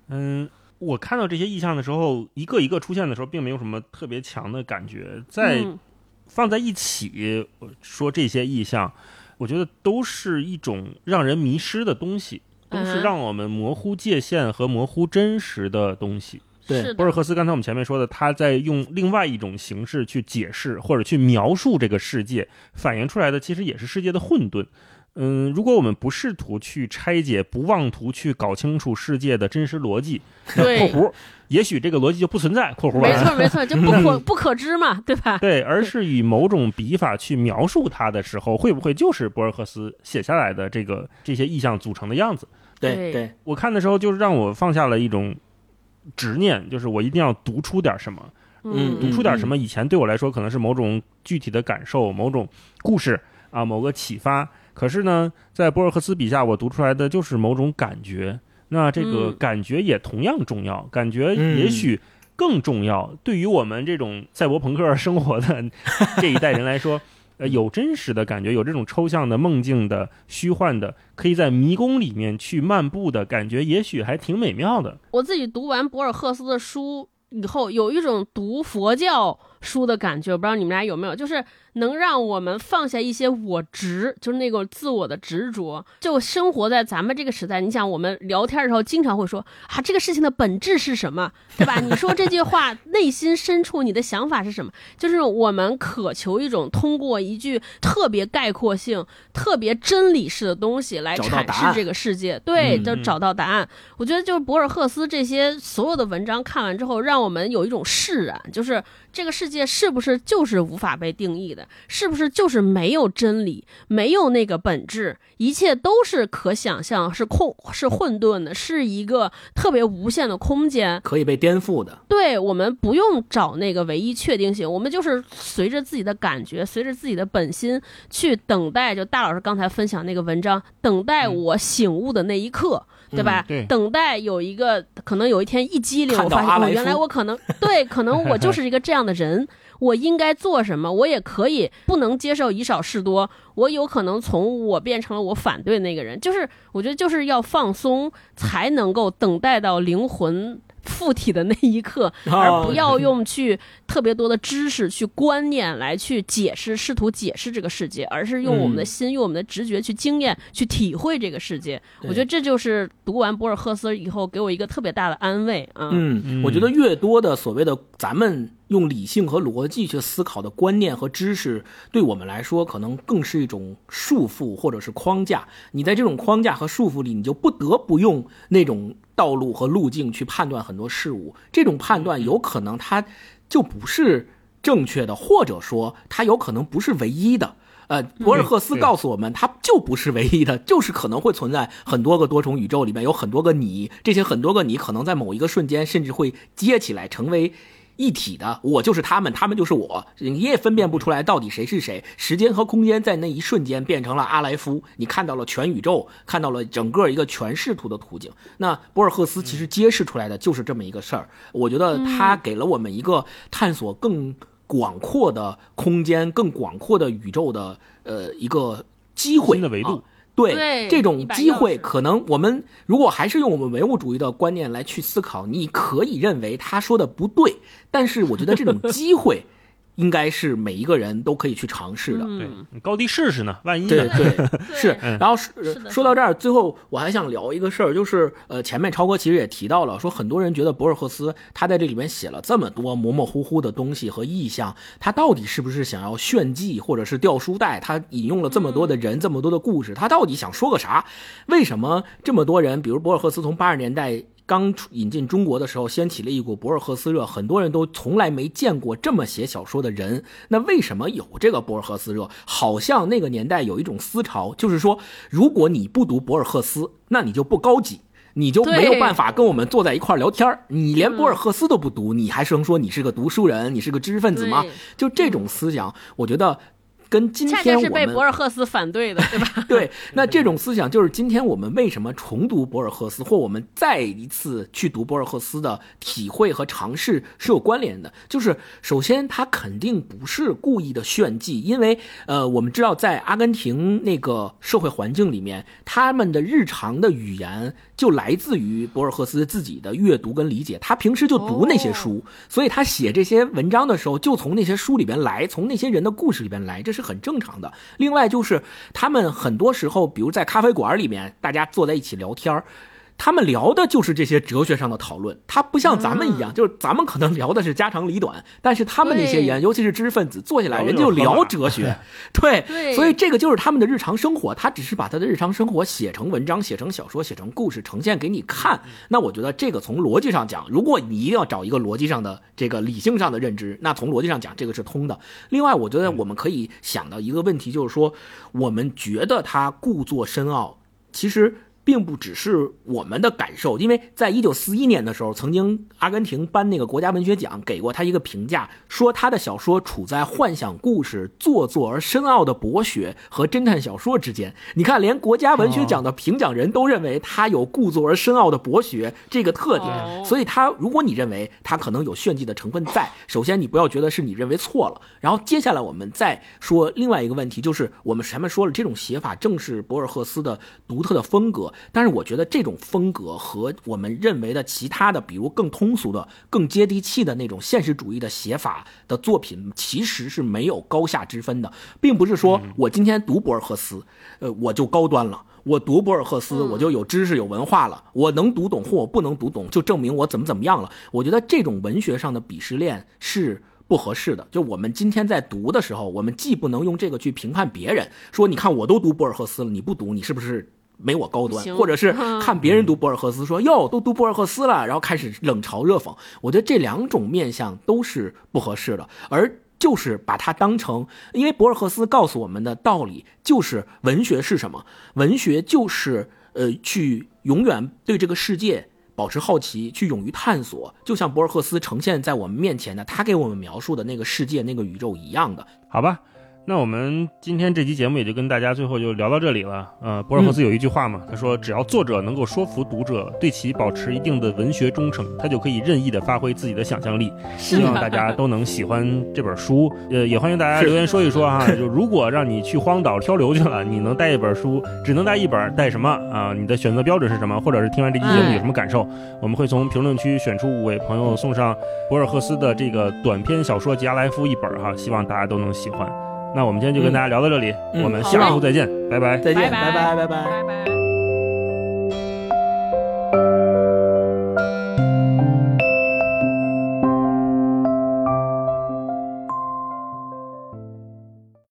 嗯，我看到这些意象的时候，一个一个出现的时候，并没有什么特别强的感觉。在嗯放在一起呃说这些意象，我觉得都是一种让人迷失的东西，都是让我们模糊界限和模糊真实的东西。对博尔赫斯刚才我们前面说的，他在用另外一种形式去解释或者去描述这个世界，反映出来的其实也是世界的混沌。嗯，如果我们不试图去拆解，不妄图去搞清楚世界的真实逻辑，那括弧，也许这个逻辑就不存在。括弧没错没错，[laughs] 就不可不可知嘛，对吧？对，而是以某种笔法去描述它的时候，会不会就是博尔赫斯写下来的这个这些意象组成的样子？对对对，我看的时候，就是让我放下了一种执念，就是我一定要读出点什么。嗯读出点什么，以前对我来说可能是某种具体的感受、某种故事啊、某个启发。可是呢，在博尔赫斯笔下，我读出来的就是某种感觉。那这个嗯感觉也同样重要，感觉嗯也许更重要。对于我们这种赛博朋克生活的 [laughs] 这一代人来说，有真实的感觉，有这种抽象的、梦境的、虚幻的，可以在迷宫里面去漫步的感觉，也许还挺美妙的。我自己读完博尔赫斯的书以后，有一种读佛教书的感觉，我不知道你们俩有没有，就是能让我们放下一些我执，就是那个自我的执着。就生活在咱们这个时代，你想我们聊天的时候，经常会说啊，这个事情的本质是什么，[laughs] 对吧？你说这句话，内心深处你的想法是什么？就是我们渴求一种通过一句特别概括性、特别真理式的东西来阐释这个世界，对，嗯就找到答案。我觉得就是博尔赫斯这些所有的文章看完之后，让我们有一种释然，就是这个世界是不是就是无法被定义的？是不是就是没有真理，没有那个本质，一切都是可想象，是空，是混沌的，是一个特别无限的空间。可以被颠覆的。对我们不用找那个唯一确定性，我们就是随着自己的感觉，随着自己的本心去等待。就大老师刚才分享那个文章，等待我醒悟的那一刻。对吧？对等待有一个可能有一天一激灵，我发现哦，到阿莱夫原来我可能对，可能我就 [laughs] 是一个这样的人，我应该做什么？我也可以不能接受以少事多，我有可能从我变成了我反对那个人，就是我觉得就是要放松，才能够等待到灵魂。附体的那一刻，而不要用去特别多的知识、去观念来去解释、试图解释这个世界，而是用我们的心、用我们的直觉去经验、去体会这个世界。我觉得这就是读完博尔赫斯以后给我一个特别大的安慰啊。嗯，我觉得越多的所谓的咱们用理性和逻辑去思考的观念和知识，对我们来说可能更是一种束缚或者是框架。你在这种框架和束缚里，你就不得不用那种道路和路径去判断很多事物。这种判断有可能它就不是正确的，或者说它有可能不是唯一的。呃，博尔赫斯告诉我们，它就不是唯一的，就是可能会存在很多个多重宇宙里面有很多个你，这些很多个你可能在某一个瞬间甚至会接起来成为。一体的，我就是他们，他们就是我，你也分辨不出来到底谁是谁。时间和空间在那一瞬间变成了阿莱夫，你看到了全宇宙，看到了整个一个全视图的图景。那博尔赫斯其实揭示出来的就是这么一个事儿，我觉得他给了我们一个探索更广阔的空间、更广阔的宇宙的呃一个机会新的维度啊对对这种机会，可能我们如果还是用我们唯物主义的观念来去思考，你可以认为他说的不对，但是我觉得这种机会，应该是每一个人都可以去尝试的。对嗯，你高低试试呢，万一对呢？对是，嗯然后说到这儿，最后我还想聊一个事儿，就是呃，前面超哥其实也提到了，说很多人觉得博尔赫斯他在这里面写了这么多模模糊糊的东西和意象，他到底是不是想要炫技，或者是掉书袋？他引用了这么多的人，这么多的故事，他到底想说个啥？为什么这么多人，比如博尔赫斯从八十年代。刚引进中国的时候，掀起了一股博尔赫斯热，很多人都从来没见过这么写小说的人。那为什么有这个博尔赫斯热？好像那个年代有一种思潮，就是说，如果你不读博尔赫斯，那你就不高级。你就没有办法跟我们坐在一块儿聊天儿你连博尔赫斯都不读，你还能说你是个读书人，你是个知识分子吗？就这种思想，我觉得跟今天我们恰是被博尔赫斯反对的，对吧？[laughs] 对，[laughs] 那这种思想就是今天我们为什么重读博尔赫斯，或我们再一次去读博尔赫斯的体会和尝试是有关联的。就是首先，他肯定不是故意的炫技，因为呃，我们知道在阿根廷那个社会环境里面，他们的日常的语言就来自于博尔赫斯自己的阅读跟理解。他平时就读那些书，所以他写这些文章的时候，就从那些书里边来，从那些人的故事里边来，这是很正常的。另外就是他们很多时候，比如在咖啡馆里面，大家坐在一起聊天儿他们聊的就是这些哲学上的讨论，他不像咱们一样，就是咱们可能聊的是家长里短，但是他们那些人，尤其是知识分子，坐下来聊人就聊哲学，[laughs] 对，对所以这个就是他们的日常生活，他只是把他的日常生活写成文章、写成小说、写成故事，呈现给你看。那我觉得这个从逻辑上讲，如果你一定要找一个逻辑上的这个理性上的认知，那从逻辑上讲，这个是通的。另外，我觉得我们可以想到一个问题，就是说，我们觉得他故作深奥，其实。并不只是我们的感受，因为在一九四一年的时候，曾经阿根廷颁那个国家文学奖，给过他一个评价，说他的小说处在幻想故事、做作而深奥的博学和侦探小说之间。你看，连国家文学奖的评奖人都认为他有故作而深奥的博学这个特点，哦所以他如果你认为他可能有炫技的成分在，首先你不要觉得是你认为错了，然后接下来我们再说另外一个问题，就是我们前面说了，这种写法正是博尔赫斯的独特的风格。但是我觉得这种风格和我们认为的其他的，比如更通俗的、更接地气的那种现实主义的写法的作品，其实是没有高下之分的，并不是说我今天读博尔赫斯，呃，我就高端了。我读博尔赫斯，我就有知识、有文化了。我能读懂或我不能读懂，就证明我怎么怎么样了。我觉得这种文学上的鄙视链是不合适的。就我们今天在读的时候，我们既不能用这个去评判别人，说你看我都读博尔赫斯了，你不读，你是不是？没我高端，或者是嗯看别人读博尔赫斯说哟都读博尔赫斯了，然后开始冷嘲热讽。我觉得这两种面相都是不合适的，而就是把它当成，因为博尔赫斯告诉我们的道理就是文学是什么？文学就是呃去永远对这个世界。保持好奇，去勇于探索，就像博尔赫斯呈现在我们面前的，他给我们描述的那个世界、那个宇宙一样的。好吧，那我们今天这期节目也就跟大家最后就聊到这里了。呃，博尔赫斯有一句话嘛，他说：“只要作者能够说服读者，对其保持一定的文学忠诚，他就可以任意的发挥自己的想象力。”希望大家都能喜欢这本书。[laughs] 呃，也欢迎大家留言说一说哈。[laughs] 就如果让你去荒岛漂流去了，你能带一本书，只能带一本，带什么啊？你的选择标准是什么？或者是听完这期节目有什么感受？我们会从评论区选出五位朋友送上博尔赫斯的这个短篇小说《吉阿莱夫》一本哈，希望大家都能喜欢。那我们今天就跟大家聊到这里，嗯我们下周再见，拜拜。再见，拜拜拜拜拜。拜拜。